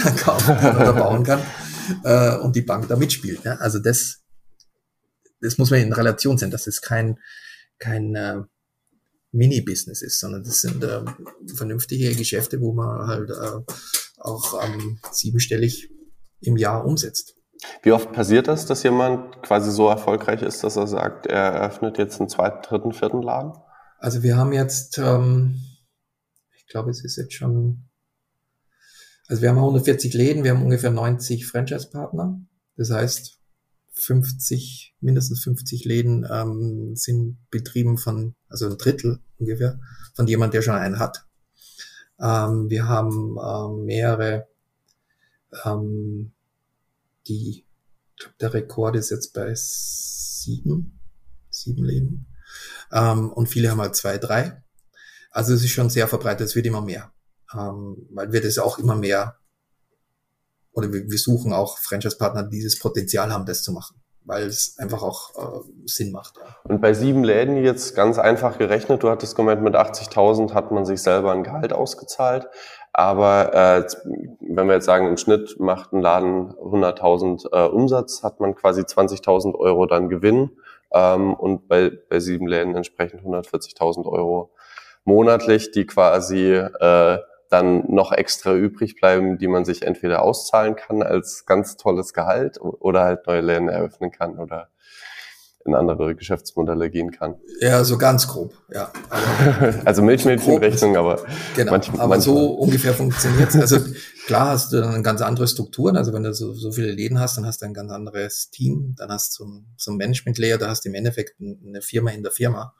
Speaker 2: dann kaufen oder bauen kann äh, und die Bank da mitspielt. Ne? Also das, das muss man in Relation sehen. Das ist kein, kein äh, Mini-Business ist, sondern das sind äh, vernünftige Geschäfte, wo man halt äh, auch ähm, siebenstellig im Jahr umsetzt.
Speaker 1: Wie oft passiert das, dass jemand quasi so erfolgreich ist, dass er sagt, er eröffnet jetzt einen zweiten, dritten, vierten Laden?
Speaker 2: Also wir haben jetzt, ähm, ich glaube, es ist jetzt schon, also wir haben 140 Läden, wir haben ungefähr 90 Franchise-Partner Das heißt, 50, mindestens 50 Läden ähm, sind betrieben von, also ein Drittel ungefähr, von jemand, der schon einen hat. Ähm, wir haben ähm, mehrere, ähm, die, ich glaube, der Rekord ist jetzt bei sieben, sieben Läden. Ähm, und viele haben halt zwei, drei. Also es ist schon sehr verbreitet, es wird immer mehr. Ähm, weil wir das auch immer mehr oder wir, wir suchen auch Franchise-Partner, die dieses Potenzial haben, das zu machen, weil es einfach auch äh, Sinn macht. Ja.
Speaker 1: Und bei sieben Läden jetzt ganz einfach gerechnet, du hattest gemeint, mit 80.000 hat man sich selber ein Gehalt ausgezahlt. Aber äh, wenn wir jetzt sagen, im Schnitt macht ein Laden 100.000 äh, Umsatz, hat man quasi 20.000 Euro dann Gewinn ähm, und bei, bei sieben Läden entsprechend 140.000 Euro monatlich, die quasi äh, dann noch extra übrig bleiben, die man sich entweder auszahlen kann als ganz tolles Gehalt oder halt neue Läden eröffnen kann oder in andere Geschäftsmodelle gehen kann.
Speaker 2: Ja, so ganz grob, ja.
Speaker 1: Also, also Milchmädchenrechnung, aber
Speaker 2: genau, manch, aber manchmal. so ungefähr funktioniert Also klar hast du dann ganz andere Strukturen. Also wenn du so, so viele Läden hast, dann hast du ein ganz anderes Team. Dann hast du so ein, so ein Management-Layer, da hast du im Endeffekt eine Firma in der Firma,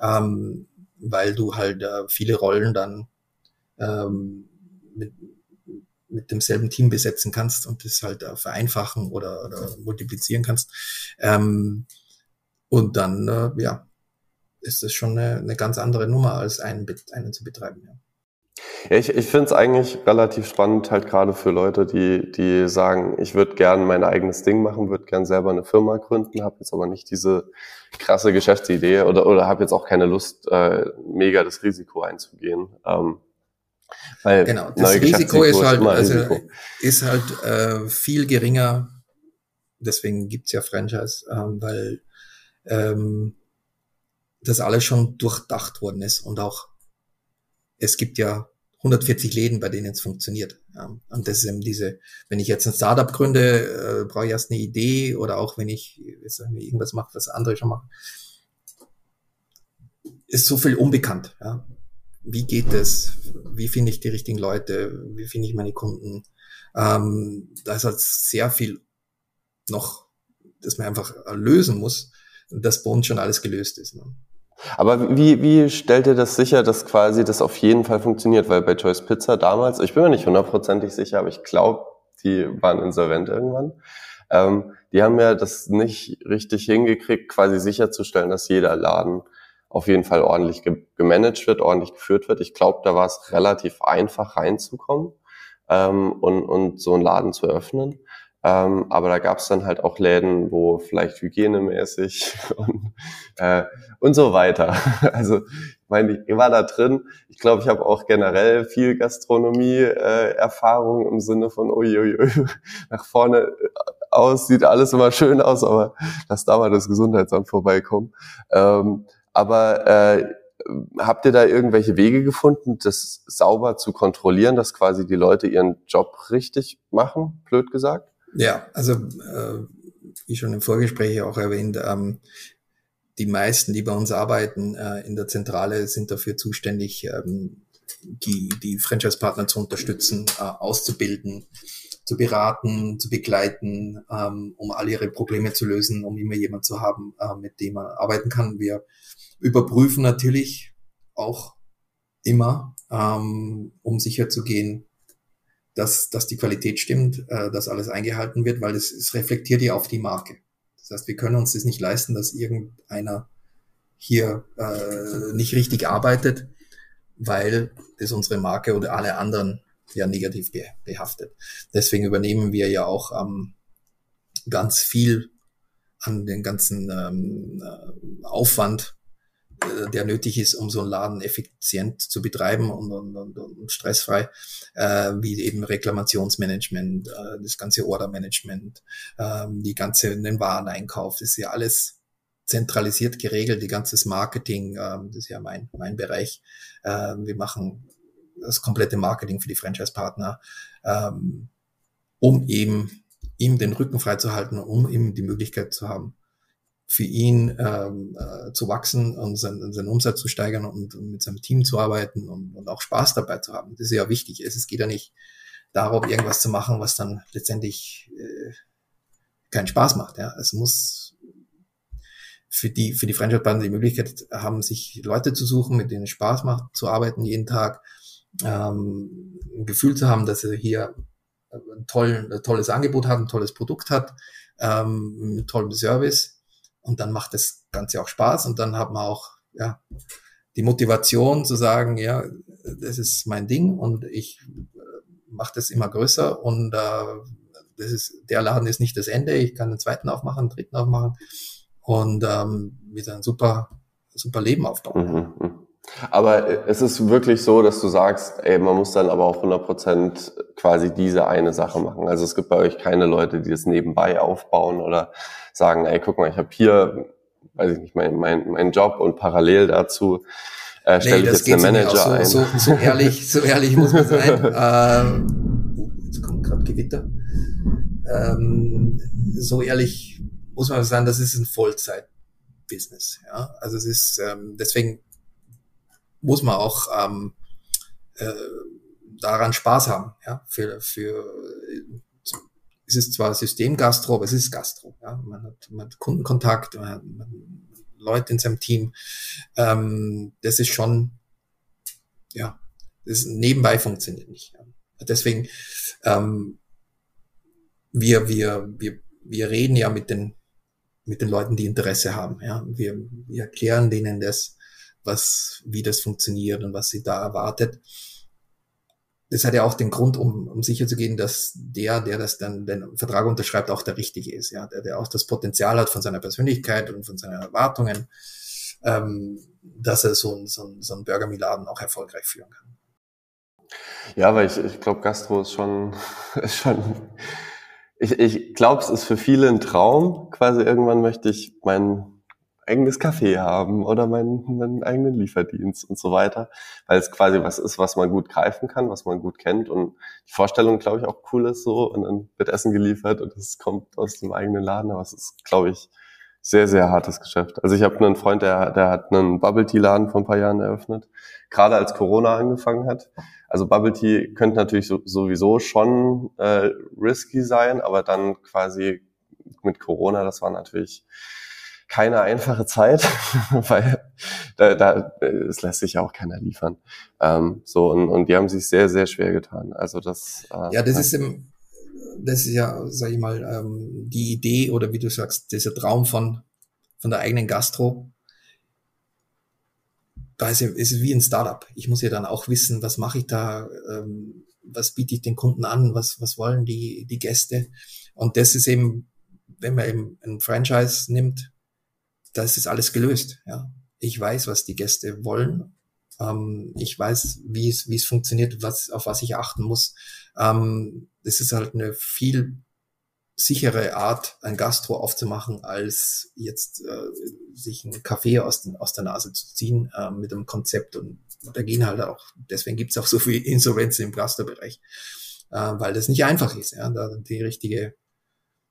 Speaker 2: ähm, weil du halt äh, viele Rollen dann ähm, mit, mit demselben Team besetzen kannst und das halt äh, vereinfachen oder, oder multiplizieren kannst. Ähm, und dann, äh, ja, ist das schon eine, eine ganz andere Nummer, als einen, einen zu betreiben. Ja.
Speaker 1: Ja, ich, ich finde es eigentlich relativ spannend, halt gerade für Leute, die, die sagen, ich würde gern mein eigenes Ding machen, würde gern selber eine Firma gründen, habe jetzt aber nicht diese krasse Geschäftsidee oder, oder habe jetzt auch keine Lust, äh, mega das Risiko einzugehen. Ähm,
Speaker 2: weil genau, das Risiko ist halt, also, Risiko. ist halt äh, viel geringer. Deswegen gibt's ja Franchise, ähm, weil ähm, das alles schon durchdacht worden ist und auch es gibt ja 140 Läden, bei denen es funktioniert. Ja. Und das ist eben diese, wenn ich jetzt ein Startup gründe, äh, brauche ich erst eine Idee oder auch wenn ich irgendwas mache, was andere schon machen, ist so viel unbekannt. Ja wie geht es, wie finde ich die richtigen Leute, wie finde ich meine Kunden. Ähm, da ist halt sehr viel noch, das man einfach lösen muss, dass bei uns schon alles gelöst ist. Ne?
Speaker 1: Aber wie, wie stellt ihr das sicher, dass quasi das auf jeden Fall funktioniert? Weil bei Choice Pizza damals, ich bin mir nicht hundertprozentig sicher, aber ich glaube, die waren insolvent irgendwann. Ähm, die haben ja das nicht richtig hingekriegt, quasi sicherzustellen, dass jeder Laden auf jeden Fall ordentlich ge gemanagt wird, ordentlich geführt wird. Ich glaube, da war es relativ einfach reinzukommen ähm, und, und so einen Laden zu öffnen. Ähm, aber da gab es dann halt auch Läden, wo vielleicht hygienemäßig und, äh, und so weiter. Also ich meine, ich war da drin. Ich glaube, ich habe auch generell viel Gastronomie-Erfahrung äh, im Sinne von uiuiui, nach vorne äh, aus sieht alles immer schön aus, aber lass da mal das Gesundheitsamt vorbeikommen. Ähm, aber äh, habt ihr da irgendwelche Wege gefunden, das sauber zu kontrollieren, dass quasi die Leute ihren Job richtig machen, blöd gesagt?
Speaker 2: Ja, also äh, wie schon im Vorgespräch auch erwähnt, ähm, die meisten, die bei uns arbeiten äh, in der Zentrale, sind dafür zuständig, ähm, die, die Franchise-Partner zu unterstützen, äh, auszubilden, zu beraten, zu begleiten, ähm, um all ihre Probleme zu lösen, um immer jemand zu haben, äh, mit dem man arbeiten kann. Wir überprüfen natürlich auch immer, ähm, um sicher zu gehen, dass, dass die Qualität stimmt, äh, dass alles eingehalten wird, weil es, es reflektiert ja auf die Marke. Das heißt, wir können uns das nicht leisten, dass irgendeiner hier äh, nicht richtig arbeitet, weil das unsere Marke oder alle anderen ja negativ behaftet. Deswegen übernehmen wir ja auch ähm, ganz viel an den ganzen ähm, äh, Aufwand äh, der nötig ist, um so einen Laden effizient zu betreiben und, und, und, und stressfrei, äh, wie eben Reklamationsmanagement, äh, das ganze Ordermanagement, äh, die ganze den Wareneinkauf, das ist ja alles zentralisiert geregelt, die ganze Marketing, äh, das ist ja mein, mein Bereich. Äh, wir machen das komplette Marketing für die Franchise-Partner, ähm, um eben ihm den Rücken freizuhalten, um ihm die Möglichkeit zu haben, für ihn ähm, äh, zu wachsen und seinen, seinen Umsatz zu steigern und, und, mit seinem Team zu arbeiten und, und auch Spaß dabei zu haben. Das ist ja wichtig. Es, es geht ja nicht darum, irgendwas zu machen, was dann letztendlich äh, keinen Spaß macht. Ja, es muss für die für die Franchise-Partner die Möglichkeit haben, sich Leute zu suchen, mit denen es Spaß macht, zu arbeiten jeden Tag, ähm, ein Gefühl zu haben, dass er hier ein, toll, ein tolles Angebot hat, ein tolles Produkt hat, ähm, mit tollem Service und dann macht das Ganze auch Spaß und dann hat man auch ja die Motivation zu sagen, ja, das ist mein Ding und ich äh, mache das immer größer und äh, das ist, der Laden ist nicht das Ende, ich kann einen zweiten aufmachen, einen dritten aufmachen und ähm, wieder ein super, super Leben aufbauen. Mhm.
Speaker 1: Aber es ist wirklich so, dass du sagst, ey, man muss dann aber auch 100 Prozent quasi diese eine Sache machen. Also es gibt bei euch keine Leute, die das nebenbei aufbauen oder sagen, ey, guck mal, ich habe hier, weiß ich nicht, meinen mein, mein Job und parallel dazu äh, stelle nee, ich jetzt einen Manager so, ein.
Speaker 2: So, so ehrlich, so ehrlich muss man sein. ähm, jetzt kommt gerade Gewitter. Ähm, so ehrlich muss man sagen, das ist ein Vollzeit-Business. Ja? Also es ist ähm, deswegen muss man auch ähm, äh, daran Spaß haben. Ja, für, für es ist zwar Systemgastro, aber es ist Gastro. Ja, man hat, man hat Kundenkontakt, man hat, man hat Leute in seinem Team. Ähm, das ist schon, ja, das nebenbei funktioniert nicht. Ja. Deswegen, ähm, wir, wir, wir, wir reden ja mit den, mit den Leuten, die Interesse haben. Ja. Wir, wir erklären denen das was, wie das funktioniert und was sie da erwartet. Das hat ja auch den Grund, um, um sicher zu gehen, dass der, der das dann den Vertrag unterschreibt, auch der Richtige ist, ja, der, der auch das Potenzial hat von seiner Persönlichkeit und von seinen Erwartungen, ähm, dass er so, so, so einen Burger-Miladen auch erfolgreich führen kann.
Speaker 1: Ja, weil ich, ich glaube, Gastro ist schon, ist schon ich, ich glaube, es ist für viele ein Traum. Quasi irgendwann möchte ich meinen eigenes Café haben oder meinen, meinen eigenen Lieferdienst und so weiter, weil es quasi was ist, was man gut greifen kann, was man gut kennt und die Vorstellung, glaube ich, auch cool ist so und dann wird Essen geliefert und es kommt aus dem eigenen Laden, aber es ist, glaube ich, sehr, sehr hartes Geschäft. Also ich habe einen Freund, der, der hat einen Bubble Tea Laden vor ein paar Jahren eröffnet, gerade als Corona angefangen hat. Also Bubble Tea könnte natürlich so, sowieso schon äh, risky sein, aber dann quasi mit Corona, das war natürlich keine einfache Zeit, weil da, da es lässt sich ja auch keiner liefern. Ähm, so und, und die haben sich sehr sehr schwer getan. Also das
Speaker 2: äh, ja, das ist im, das ist ja, sag ich mal, ähm, die Idee oder wie du sagst, dieser Traum von von der eigenen Gastro. Da ist, ist es wie ein Startup. Ich muss ja dann auch wissen, was mache ich da, ähm, was biete ich den Kunden an, was was wollen die die Gäste. Und das ist eben, wenn man eben ein Franchise nimmt, da ist das alles gelöst. Ja. Ich weiß, was die Gäste wollen. Ähm, ich weiß, wie es, wie es funktioniert, was, auf was ich achten muss. Ähm, das ist halt eine viel sichere Art, ein Gastro aufzumachen, als jetzt äh, sich einen Kaffee aus, den, aus der Nase zu ziehen äh, mit einem Konzept. Und da gehen halt auch, deswegen gibt es auch so viel Insolvenz im Gastrobereich, äh, weil das nicht einfach ist, ja, da die richtige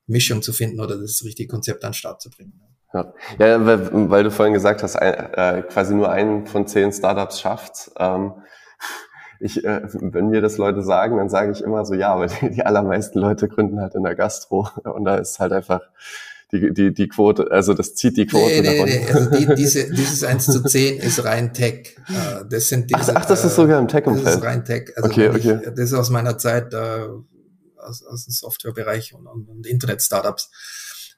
Speaker 2: Mischung zu finden oder das richtige Konzept an den Start zu bringen.
Speaker 1: Ja, ja weil, weil du vorhin gesagt hast, ein, äh, quasi nur einen von zehn Startups schafft. Ähm, ich, äh, wenn mir das Leute sagen, dann sage ich immer so, ja, aber die, die allermeisten Leute gründen halt in der Gastro und da ist halt einfach die, die, die Quote, also das zieht die Quote nee, nee, davon. Nee,
Speaker 2: also die, diese, dieses 1 zu 10 ist rein Tech. Äh, das sind
Speaker 1: diese, ach, ach, das ist sogar im Tech-Umfeld. Das
Speaker 2: ist rein Tech. Also
Speaker 1: okay, okay.
Speaker 2: Ich, das ist aus meiner Zeit äh, aus, aus dem Softwarebereich und, und, und Internet-Startups.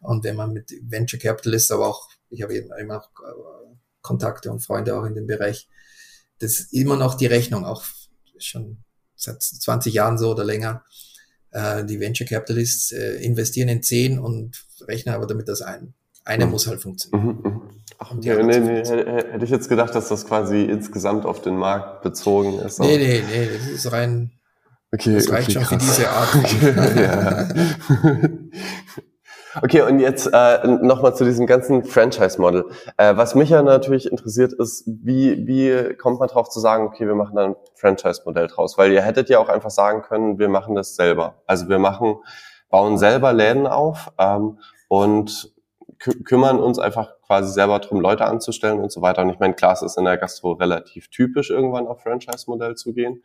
Speaker 2: Und wenn man mit Venture Capitalists, aber auch, ich habe eben immer noch äh, Kontakte und Freunde auch in dem Bereich, das ist immer noch die Rechnung, auch schon seit 20 Jahren so oder länger. Äh, die Venture Capitalists äh, investieren in 10 und rechnen aber damit, dass ein, eine mhm. muss halt funktionieren. Mhm. mhm.
Speaker 1: Ach, okay, nee, nee, hätte ich jetzt gedacht, dass das quasi insgesamt auf den Markt bezogen ist.
Speaker 2: Nee, nee, nee, das ist rein,
Speaker 1: okay,
Speaker 2: das reicht
Speaker 1: okay,
Speaker 2: schon krass. für diese Art. Okay,
Speaker 1: ja. Okay, und jetzt äh, nochmal zu diesem ganzen Franchise-Model. Äh, was mich ja natürlich interessiert ist, wie, wie kommt man drauf zu sagen, okay, wir machen da ein Franchise-Modell draus? Weil ihr hättet ja auch einfach sagen können, wir machen das selber. Also wir machen, bauen selber Läden auf ähm, und kü kümmern uns einfach quasi selber drum, Leute anzustellen und so weiter. Und ich meine, klar, es ist in der Gastro relativ typisch, irgendwann auf Franchise-Modell zu gehen.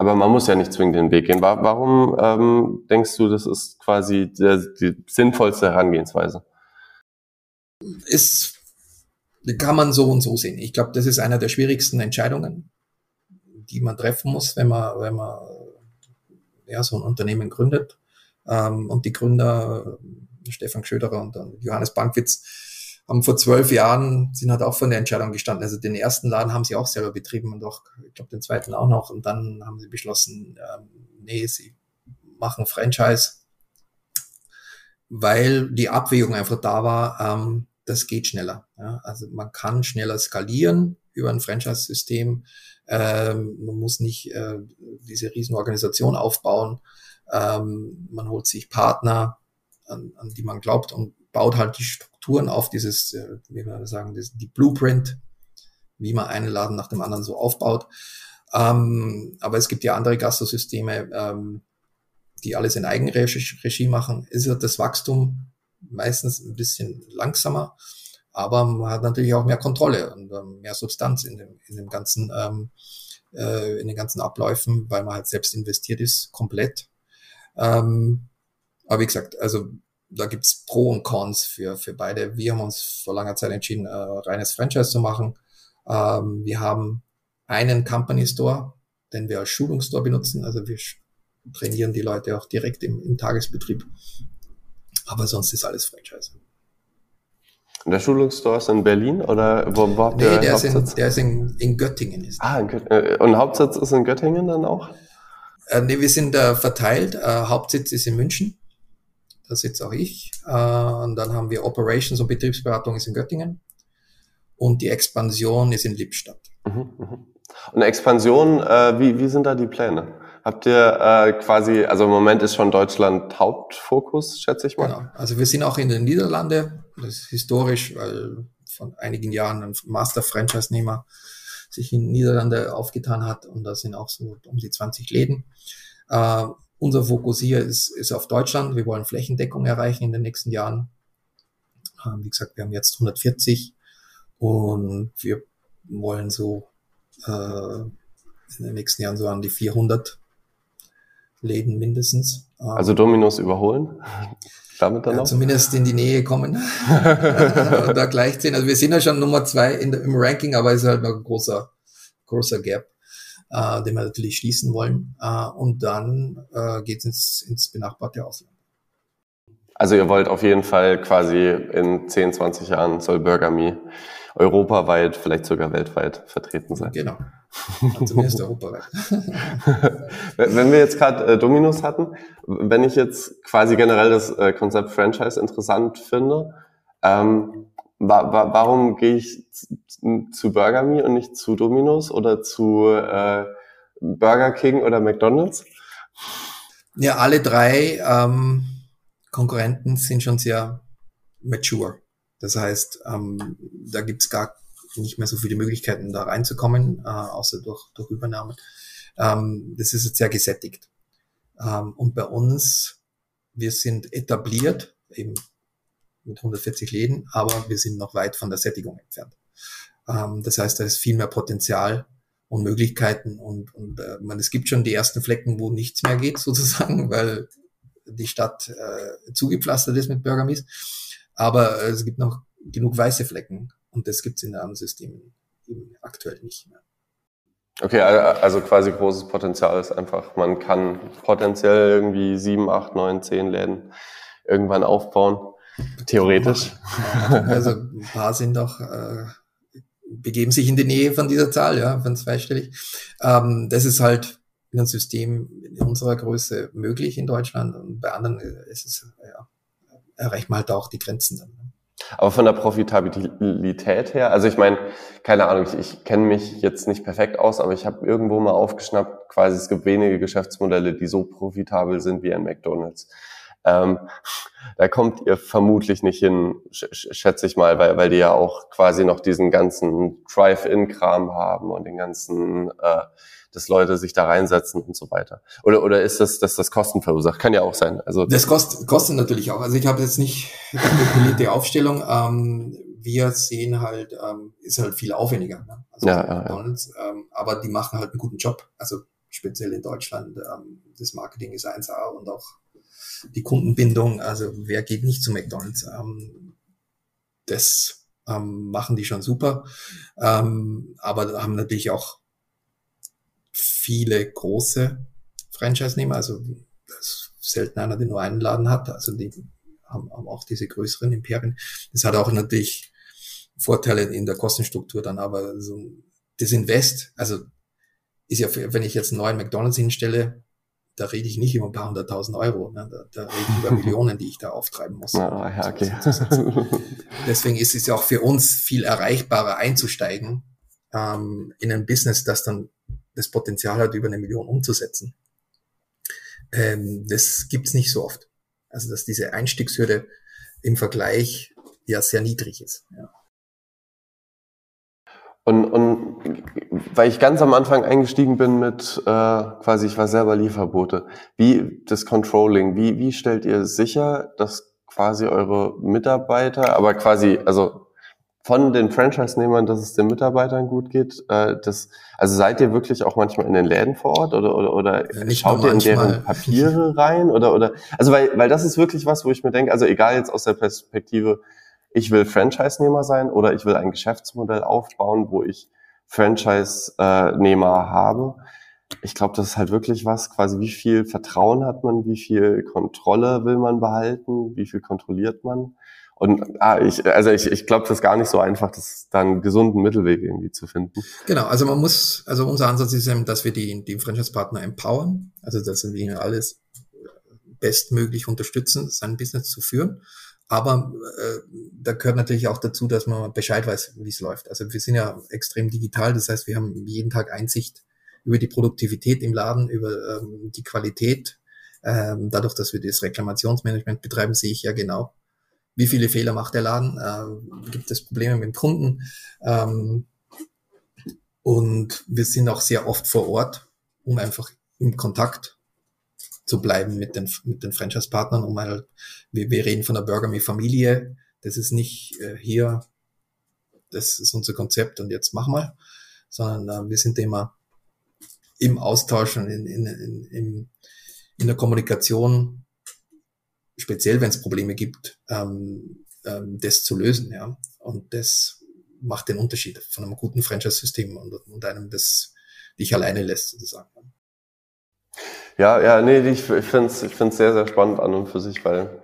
Speaker 1: Aber man muss ja nicht zwingend den Weg gehen. Warum ähm, denkst du, das ist quasi der, die sinnvollste Herangehensweise?
Speaker 2: Ist, kann man so und so sehen. Ich glaube, das ist einer der schwierigsten Entscheidungen, die man treffen muss, wenn man, wenn man ja, so ein Unternehmen gründet. Ähm, und die Gründer, Stefan Schöderer und Johannes Bankwitz, haben vor zwölf Jahren, sind halt auch von der Entscheidung gestanden. Also den ersten Laden haben sie auch selber betrieben und auch, ich glaube, den zweiten auch noch. Und dann haben sie beschlossen, ähm, nee, sie machen Franchise, weil die Abwägung einfach da war, ähm, das geht schneller. Ja? Also man kann schneller skalieren über ein Franchise-System. Ähm, man muss nicht äh, diese Riesenorganisation aufbauen. Ähm, man holt sich Partner, an, an die man glaubt und baut halt die Strukturen auf dieses, äh, wie wir sagen, die Blueprint, wie man einen Laden nach dem anderen so aufbaut. Ähm, aber es gibt ja andere Gastrosysteme, ähm, die alles in Eigenregie machen. Ist ja das Wachstum meistens ein bisschen langsamer, aber man hat natürlich auch mehr Kontrolle und ähm, mehr Substanz in dem, in dem ganzen, ähm, äh, in den ganzen Abläufen, weil man halt selbst investiert ist, komplett. Ähm, aber wie gesagt, also da gibt's Pro und Cons für, für beide. Wir haben uns vor langer Zeit entschieden, äh, reines Franchise zu machen. Ähm, wir haben einen Company Store, den wir als Schulungsstore benutzen. Also wir trainieren die Leute auch direkt im, im Tagesbetrieb. Aber sonst ist alles Franchise.
Speaker 1: Und der Schulungsstore ist in Berlin oder wo, wo
Speaker 2: habt ihr Nee, der ist, in, der ist in, in Göttingen. Ist
Speaker 1: ah, in Göttingen. Äh, und Hauptsitz ist in Göttingen dann auch?
Speaker 2: Äh, nee, wir sind äh, verteilt. Äh, Hauptsitz ist in München. Da sitze auch ich. Äh, und dann haben wir Operations und Betriebsberatung ist in Göttingen. Und die Expansion ist in Lippstadt. Mhm,
Speaker 1: mh. Und Expansion, äh, wie, wie sind da die Pläne? Habt ihr äh, quasi, also im Moment ist schon Deutschland Hauptfokus, schätze ich mal. Genau.
Speaker 2: Also wir sind auch in den Niederlande. Das ist historisch, weil von einigen Jahren ein Master-Franchise-Nehmer sich in Niederlande aufgetan hat und da sind auch so um die 20 Läden. Äh, unser Fokus hier ist, ist auf Deutschland. Wir wollen Flächendeckung erreichen in den nächsten Jahren. Äh, wie gesagt, wir haben jetzt 140 und wir wollen so äh, in den nächsten Jahren so an die 400 Läden mindestens.
Speaker 1: Also Dominos überholen?
Speaker 2: Damit dann ja, noch? Zumindest in die Nähe kommen. da gleich sehen. Also wir sind ja schon Nummer zwei in, im Ranking, aber es ist halt noch ein großer, großer Gap, äh, den wir natürlich schließen wollen. Äh, und dann äh, geht es ins, ins benachbarte Ausland.
Speaker 1: Also ihr wollt auf jeden Fall quasi in 10, 20 Jahren soll Burger Me europaweit, vielleicht sogar weltweit vertreten sein.
Speaker 2: Genau. Zumindest europaweit.
Speaker 1: wenn wir jetzt gerade äh, Dominos hatten, wenn ich jetzt quasi generell das äh, Konzept Franchise interessant finde, ähm, wa wa warum gehe ich zu Burger Me und nicht zu Dominos oder zu äh, Burger King oder McDonald's?
Speaker 2: Ja, alle drei ähm, Konkurrenten sind schon sehr mature. Das heißt, ähm, da gibt's gar nicht mehr so viele Möglichkeiten, da reinzukommen, äh, außer durch, durch Übernahme. Ähm, das ist jetzt sehr gesättigt. Ähm, und bei uns, wir sind etabliert, eben mit 140 Läden, aber wir sind noch weit von der Sättigung entfernt. Ähm, das heißt, da ist viel mehr Potenzial und Möglichkeiten und, und äh, man, es gibt schon die ersten Flecken, wo nichts mehr geht sozusagen, weil die Stadt äh, zugepflastert ist mit Burgermies. Aber es gibt noch genug weiße Flecken und das gibt es in anderen Systemen aktuell nicht mehr.
Speaker 1: Okay, also quasi großes Potenzial ist einfach, man kann potenziell irgendwie sieben, acht, neun, zehn Läden irgendwann aufbauen. Theoretisch.
Speaker 2: Also ein paar sind doch, äh, begeben sich in die Nähe von dieser Zahl, ja, von zweistellig. Ähm, das ist halt in einem System in unserer Größe möglich in Deutschland und bei anderen ist es, ja, erreicht man halt auch die Grenzen dann. Ne?
Speaker 1: Aber von der Profitabilität her, also ich meine, keine Ahnung, ich, ich kenne mich jetzt nicht perfekt aus, aber ich habe irgendwo mal aufgeschnappt, quasi es gibt wenige Geschäftsmodelle, die so profitabel sind wie ein McDonald's. Ähm, da kommt ihr vermutlich nicht hin, schätze ich mal, weil, weil die ja auch quasi noch diesen ganzen Drive-In-Kram haben und den ganzen äh, dass Leute sich da reinsetzen und so weiter. Oder, oder ist das, dass das Kosten verursacht? Kann ja auch sein. Also
Speaker 2: das kost, kostet natürlich auch. Also ich habe jetzt nicht die Aufstellung. Ähm, wir sehen halt, ähm, ist halt viel aufwendiger. Ne? Also ja, ja, ja. Ähm, aber die machen halt einen guten Job. Also speziell in Deutschland. Ähm, das Marketing ist 1A und auch die Kundenbindung. Also wer geht nicht zu McDonald's? Ähm, das ähm, machen die schon super. Ähm, aber haben natürlich auch viele große Franchise-Nehmer. Also das selten einer, der nur einen Laden hat. Also die haben, haben auch diese größeren Imperien. Das hat auch natürlich Vorteile in der Kostenstruktur dann, aber so das Invest, also ist ja, wenn ich jetzt einen neuen McDonalds hinstelle, da rede ich nicht über ein paar hunderttausend Euro, ne? da, da rede ich über Millionen, die ich da auftreiben muss.
Speaker 1: Ah, ja, okay.
Speaker 2: Deswegen ist es ja auch für uns viel erreichbarer einzusteigen ähm, in ein Business, das dann das Potenzial hat, über eine Million umzusetzen. Ähm, das gibt's nicht so oft. Also dass diese Einstiegshürde im Vergleich ja sehr niedrig ist. Ja.
Speaker 1: Und, und weil ich ganz am Anfang eingestiegen bin mit äh, quasi, ich war selber Lieferbote, wie das Controlling, wie, wie stellt ihr sicher, dass quasi eure Mitarbeiter, aber quasi, also von den Franchise-Nehmern, dass es den Mitarbeitern gut geht? Äh, das, also seid ihr wirklich auch manchmal in den Läden vor Ort oder, oder, oder ja, schaut ihr in deren Papiere rein? Oder, oder, also weil, weil das ist wirklich was, wo ich mir denke, also egal jetzt aus der Perspektive, ich will Franchise-Nehmer sein oder ich will ein Geschäftsmodell aufbauen, wo ich Franchise-Nehmer habe. Ich glaube, das ist halt wirklich was, quasi wie viel Vertrauen hat man, wie viel Kontrolle will man behalten, wie viel kontrolliert man. Und ah, ich, also ich, ich glaube, das ist gar nicht so einfach, das da einen gesunden Mittelweg irgendwie zu finden.
Speaker 2: Genau, also man muss, also unser Ansatz ist eben, dass wir die, die Franchise-Partner empowern, also dass wir ihnen alles bestmöglich unterstützen, sein Business zu führen. Aber äh, da gehört natürlich auch dazu, dass man Bescheid weiß, wie es läuft. Also wir sind ja extrem digital, das heißt, wir haben jeden Tag Einsicht über die Produktivität im Laden, über ähm, die Qualität. Ähm, dadurch, dass wir das Reklamationsmanagement betreiben, sehe ich ja genau, wie viele Fehler macht der Laden, äh, gibt es Probleme mit dem Kunden. Ähm, und wir sind auch sehr oft vor Ort, um einfach im Kontakt zu bleiben mit den, mit den Franchise-Partnern, um mal, wir, wir reden von der Burger Me Familie, das ist nicht äh, hier, das ist unser Konzept und jetzt mach mal, sondern äh, wir sind immer im Austausch und in, in, in, in, in der Kommunikation, speziell wenn es Probleme gibt, ähm, ähm, das zu lösen, ja. Und das macht den Unterschied von einem guten Franchise-System und, und einem, das dich alleine lässt, sozusagen.
Speaker 1: Ja, ja, nee, ich, ich finde es ich find's sehr, sehr spannend an und für sich, weil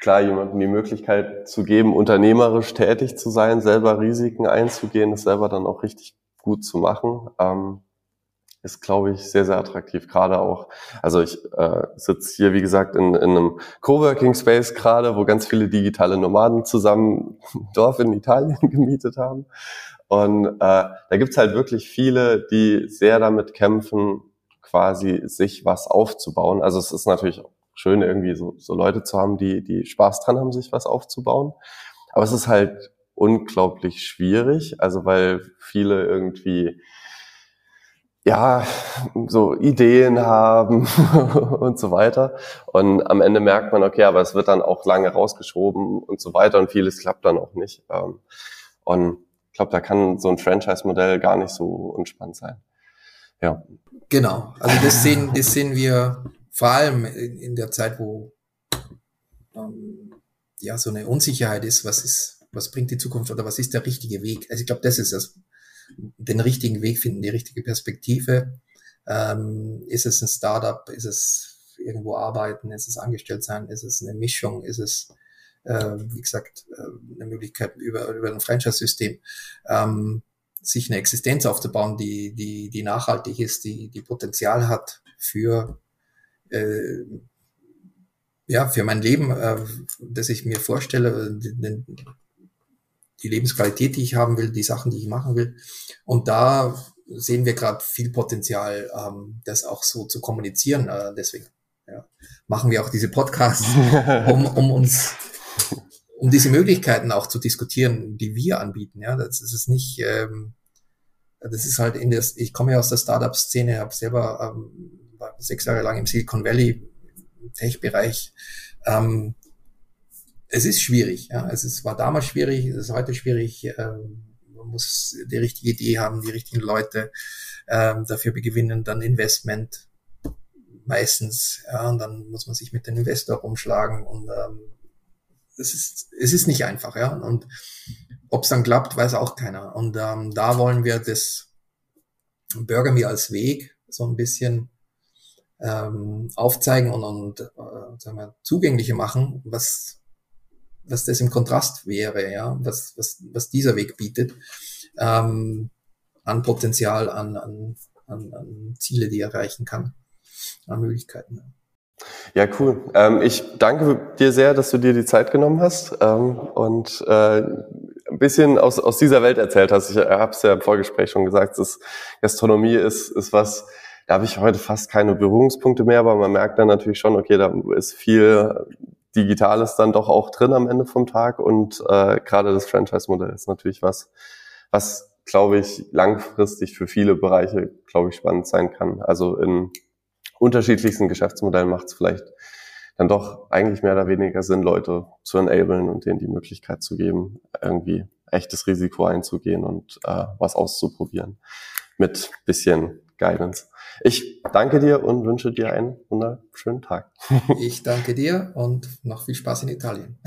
Speaker 1: klar, jemandem die Möglichkeit zu geben, unternehmerisch tätig zu sein, selber Risiken einzugehen, das selber dann auch richtig gut zu machen, ähm, ist, glaube ich, sehr, sehr attraktiv. Gerade auch, also ich äh, sitze hier, wie gesagt, in, in einem Coworking Space gerade, wo ganz viele digitale Nomaden zusammen ein Dorf in Italien gemietet haben. Und äh, da gibt's halt wirklich viele, die sehr damit kämpfen, quasi sich was aufzubauen. Also es ist natürlich schön, irgendwie so, so Leute zu haben, die, die Spaß dran haben, sich was aufzubauen. Aber es ist halt unglaublich schwierig, also weil viele irgendwie ja, so Ideen haben und so weiter. Und am Ende merkt man, okay, aber es wird dann auch lange rausgeschoben und so weiter und vieles klappt dann auch nicht. Ähm, und ich glaube, da kann so ein Franchise-Modell gar nicht so entspannt sein. Ja.
Speaker 2: Genau, also das sehen, das sehen wir vor allem in der Zeit, wo ähm, ja so eine Unsicherheit ist, was ist, was bringt die Zukunft oder was ist der richtige Weg? Also ich glaube, das ist das, den richtigen Weg finden, die richtige Perspektive. Ähm, ist es ein Startup? Ist es irgendwo arbeiten? Ist es angestellt sein? Ist es eine Mischung? Ist es äh, wie gesagt, äh, eine Möglichkeit über, über ein Franchise-System. Ähm, sich eine Existenz aufzubauen, die, die, die nachhaltig ist, die, die Potenzial hat für, äh, ja, für mein Leben, äh, das ich mir vorstelle, die, die Lebensqualität, die ich haben will, die Sachen, die ich machen will. Und da sehen wir gerade viel Potenzial, ähm, das auch so zu kommunizieren. Äh, deswegen ja, machen wir auch diese Podcasts, um, um uns um diese Möglichkeiten auch zu diskutieren, die wir anbieten. Ja, das ist nicht, ähm, das ist halt in der, ich komme ja aus der Startup-Szene, habe selber ähm, sechs Jahre lang im Silicon Valley Tech-Bereich. Ähm, es ist schwierig. Ja, es ist, war damals schwierig, es ist heute schwierig. Ähm, man muss die richtige Idee haben, die richtigen Leute. ähm, dafür gewinnen dann Investment meistens, ja, und dann muss man sich mit dem Investor umschlagen und ähm, es ist, es ist nicht einfach, ja. Und ob es dann klappt, weiß auch keiner. Und ähm, da wollen wir das Burger Me als Weg so ein bisschen ähm, aufzeigen und, und äh, sagen wir, zugänglicher machen, was, was das im Kontrast wäre, ja, was, was, was dieser Weg bietet, ähm, an Potenzial, an, an, an, an Ziele, die er erreichen kann, an Möglichkeiten.
Speaker 1: Ja, cool. Ähm, ich danke dir sehr, dass du dir die Zeit genommen hast ähm, und äh, ein bisschen aus, aus dieser Welt erzählt hast. Ich habe es ja im Vorgespräch schon gesagt, dass Gastronomie ist, ist was, da habe ich heute fast keine Berührungspunkte mehr, aber man merkt dann natürlich schon, okay, da ist viel Digitales dann doch auch drin am Ende vom Tag und äh, gerade das Franchise-Modell ist natürlich was, was, glaube ich, langfristig für viele Bereiche, glaube ich, spannend sein kann. Also in unterschiedlichsten Geschäftsmodellen macht es vielleicht dann doch eigentlich mehr oder weniger Sinn, Leute zu enablen und denen die Möglichkeit zu geben, irgendwie echtes Risiko einzugehen und äh, was auszuprobieren mit bisschen Guidance. Ich danke dir und wünsche dir einen wunderschönen Tag.
Speaker 2: Ich danke dir und noch viel Spaß in Italien.